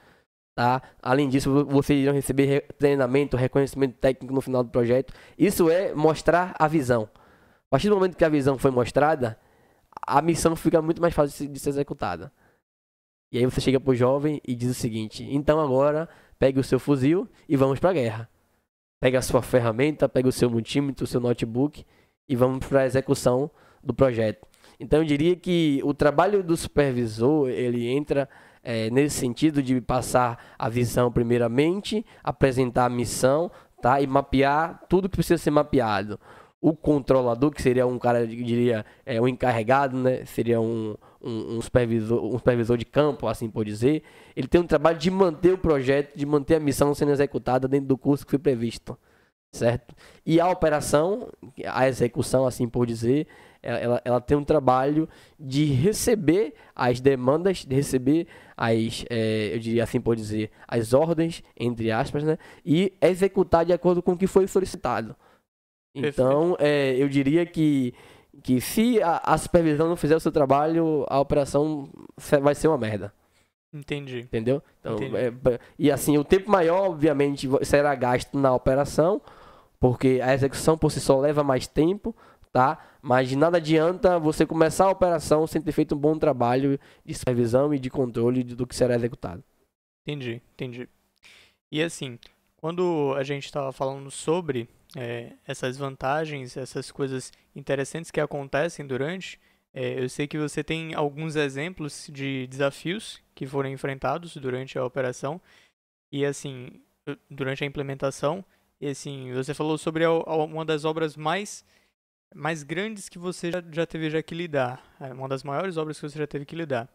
Tá? Além disso, vocês irão receber treinamento, reconhecimento técnico no final do projeto. Isso é mostrar a visão. A partir do momento que a visão foi mostrada, a missão fica muito mais fácil de ser executada. E aí você chega pro jovem e diz o seguinte: então agora pegue o seu fuzil e vamos para a guerra. Pega a sua ferramenta, pega o seu multímetro, o seu notebook e vamos para a execução do projeto. Então eu diria que o trabalho do supervisor, ele entra é, nesse sentido de passar a visão primeiramente, apresentar a missão, tá? E mapear tudo que precisa ser mapeado. O controlador, que seria um cara, eu diria, é, um encarregado, né? Seria um, um, um, supervisor, um supervisor de campo, assim por dizer. Ele tem um trabalho de manter o projeto, de manter a missão sendo executada dentro do curso que foi previsto certo? E a operação, a execução, assim por dizer, ela, ela tem um trabalho de receber as demandas, de receber as, é, eu diria assim por dizer, as ordens, entre aspas, né? E executar de acordo com o que foi solicitado. Então, é, eu diria que, que se a, a supervisão não fizer o seu trabalho, a operação vai ser uma merda. Entendi. Entendeu? Então, Entendi. É, e assim, o tempo maior, obviamente, será gasto na operação, porque a execução por si só leva mais tempo, tá? Mas de nada adianta você começar a operação sem ter feito um bom trabalho de supervisão e de controle do que será executado. Entendi, entendi. E assim, quando a gente estava falando sobre é, essas vantagens, essas coisas interessantes que acontecem durante, é, eu sei que você tem alguns exemplos de desafios que foram enfrentados durante a operação e assim, durante a implementação. E assim, você falou sobre a, a, uma das obras mais mais grandes que você já, teve já que lidar. É uma das maiores obras que você já teve que lidar.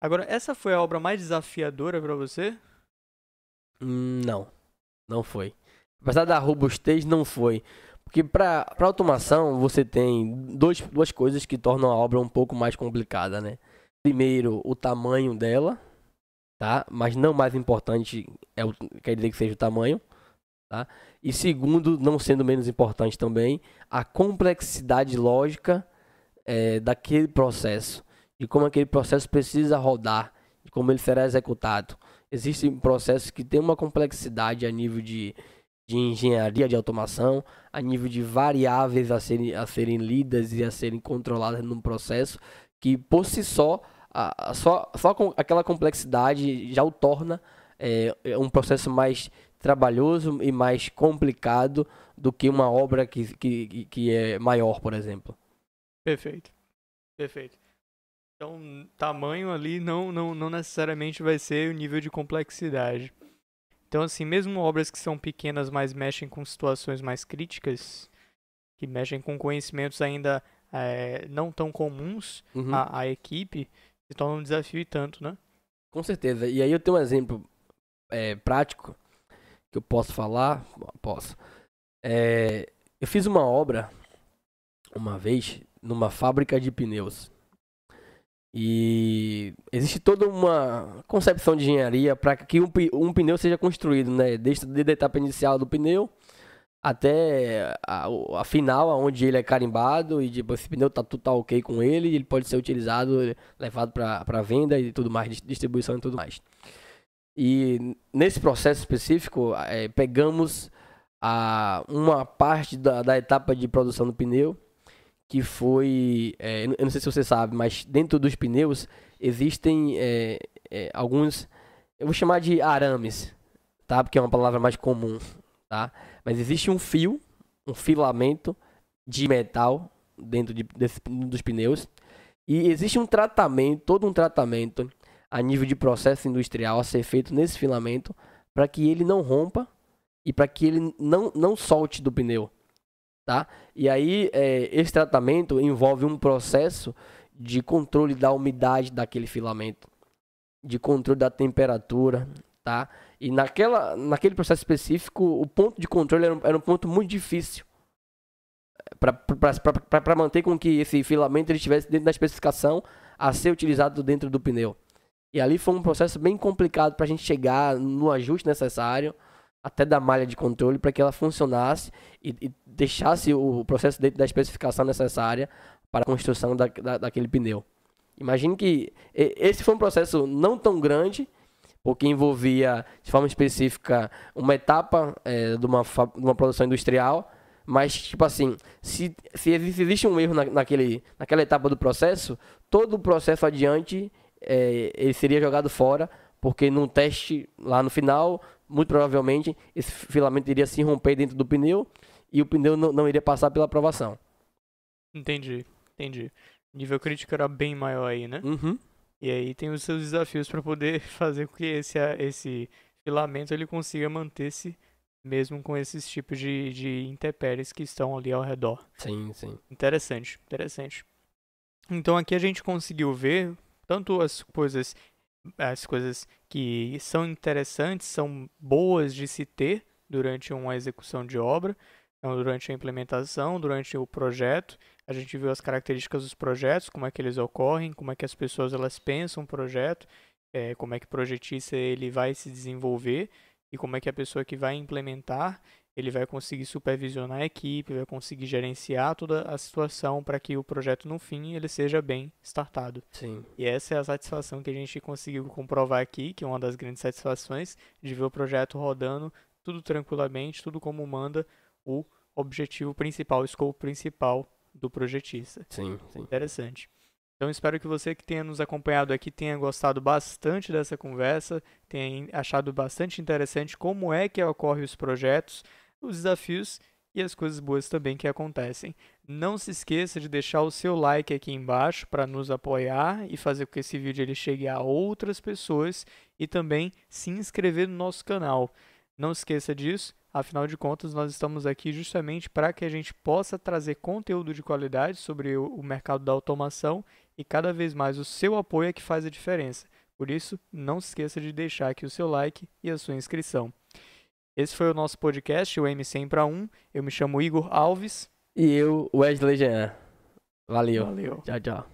Agora, essa foi a obra mais desafiadora para você? Hum, não, não foi. Apesar da robustez, não foi. Porque para automação você tem dois, duas coisas que tornam a obra um pouco mais complicada, né? Primeiro, o tamanho dela, tá? Mas não mais importante é o, quer dizer que seja o tamanho. Tá? E segundo, não sendo menos importante também, a complexidade lógica é, daquele processo, de como aquele processo precisa rodar, de como ele será executado. Existem processos que têm uma complexidade a nível de, de engenharia de automação, a nível de variáveis a serem, a serem lidas e a serem controladas num processo, que por si só, a, a, só, só com aquela complexidade já o torna é, um processo mais trabalhoso e mais complicado do que uma obra que, que, que é maior, por exemplo. Perfeito. Perfeito. Então, tamanho ali não, não, não necessariamente vai ser o nível de complexidade. Então, assim, mesmo obras que são pequenas, mas mexem com situações mais críticas, que mexem com conhecimentos ainda é, não tão comuns uhum. à, à equipe, se torna um desafio e tanto, né? Com certeza. E aí eu tenho um exemplo é, prático que eu posso falar? Posso. É, eu fiz uma obra uma vez numa fábrica de pneus. E existe toda uma concepção de engenharia para que um, um, pneu seja construído, né? Desde, desde a etapa inicial do pneu até a, a final, onde ele é carimbado e tipo, esse pneu tá tudo tá ok com ele, ele pode ser utilizado, levado para venda e tudo mais, distribuição e tudo mais. E nesse processo específico, é, pegamos a, uma parte da, da etapa de produção do pneu, que foi, é, eu não sei se você sabe, mas dentro dos pneus existem é, é, alguns, eu vou chamar de arames, tá? Porque é uma palavra mais comum, tá? Mas existe um fio, um filamento de metal dentro de, desse, dos pneus e existe um tratamento, todo um tratamento a nível de processo industrial a ser feito nesse filamento para que ele não rompa e para que ele não, não solte do pneu, tá? E aí é, esse tratamento envolve um processo de controle da umidade daquele filamento, de controle da temperatura, tá? E naquela, naquele processo específico, o ponto de controle era um, era um ponto muito difícil para manter com que esse filamento ele estivesse dentro da especificação a ser utilizado dentro do pneu. E ali foi um processo bem complicado para a gente chegar no ajuste necessário até da malha de controle para que ela funcionasse e, e, deixasse o processo dentro da especificação necessária para a construção da, da, daquele pneu. Imagine que esse foi um processo não tão grande, porque envolvia, de forma específica, uma etapa é, de, uma, de uma produção industrial, mas, tipo assim, se, se existe um erro na, naquele, naquela etapa do processo, todo o processo adiante é, ele seria jogado fora, porque num teste lá no final, muito provavelmente, esse filamento iria se romper dentro do pneu e o pneu não, não iria passar pela aprovação. Entendi, entendi. O nível crítico era bem maior aí, né? Uhum. E aí tem os seus desafios para poder fazer com que esse, esse filamento ele consiga manter-se mesmo com esses tipos de, de intempéries que estão ali ao redor. Sim, sim. Interessante, interessante. Então aqui a gente conseguiu ver tanto as coisas as coisas que são interessantes, são boas de se ter durante uma execução de obra, então, durante a implementação, durante o projeto, a gente viu as características dos projetos, como é que eles ocorrem, como é que as pessoas elas pensam o projeto, é, como é que o projetista ele vai se desenvolver e como é que a pessoa que vai implementar ele vai conseguir supervisionar a equipe, vai conseguir gerenciar toda a situação para que o projeto no fim ele seja bem startado. Sim. E essa é a satisfação que a gente conseguiu comprovar aqui, que é uma das grandes satisfações de ver o projeto rodando tudo tranquilamente, tudo como manda o objetivo principal, o escopo principal do projetista. Sim, sim. Interessante. Então espero que você que tenha nos acompanhado aqui tenha gostado bastante dessa conversa, tenha achado bastante interessante como é que ocorrem os projetos, os desafios e as coisas boas também que acontecem. Não se esqueça de deixar o seu like aqui embaixo para nos apoiar e fazer com que esse vídeo ele chegue a outras pessoas e também se inscrever no nosso canal. Não esqueça disso, afinal de contas nós estamos aqui justamente para que a gente possa trazer conteúdo de qualidade sobre o mercado da automação e cada vez mais o seu apoio é que faz a diferença. Por isso, não se esqueça de deixar aqui o seu like e a sua inscrição. Esse foi o nosso podcast, o M100 para 1. Eu me chamo Igor Alves. E eu, Wesley Jean. Valeu. Valeu. Tchau, tchau.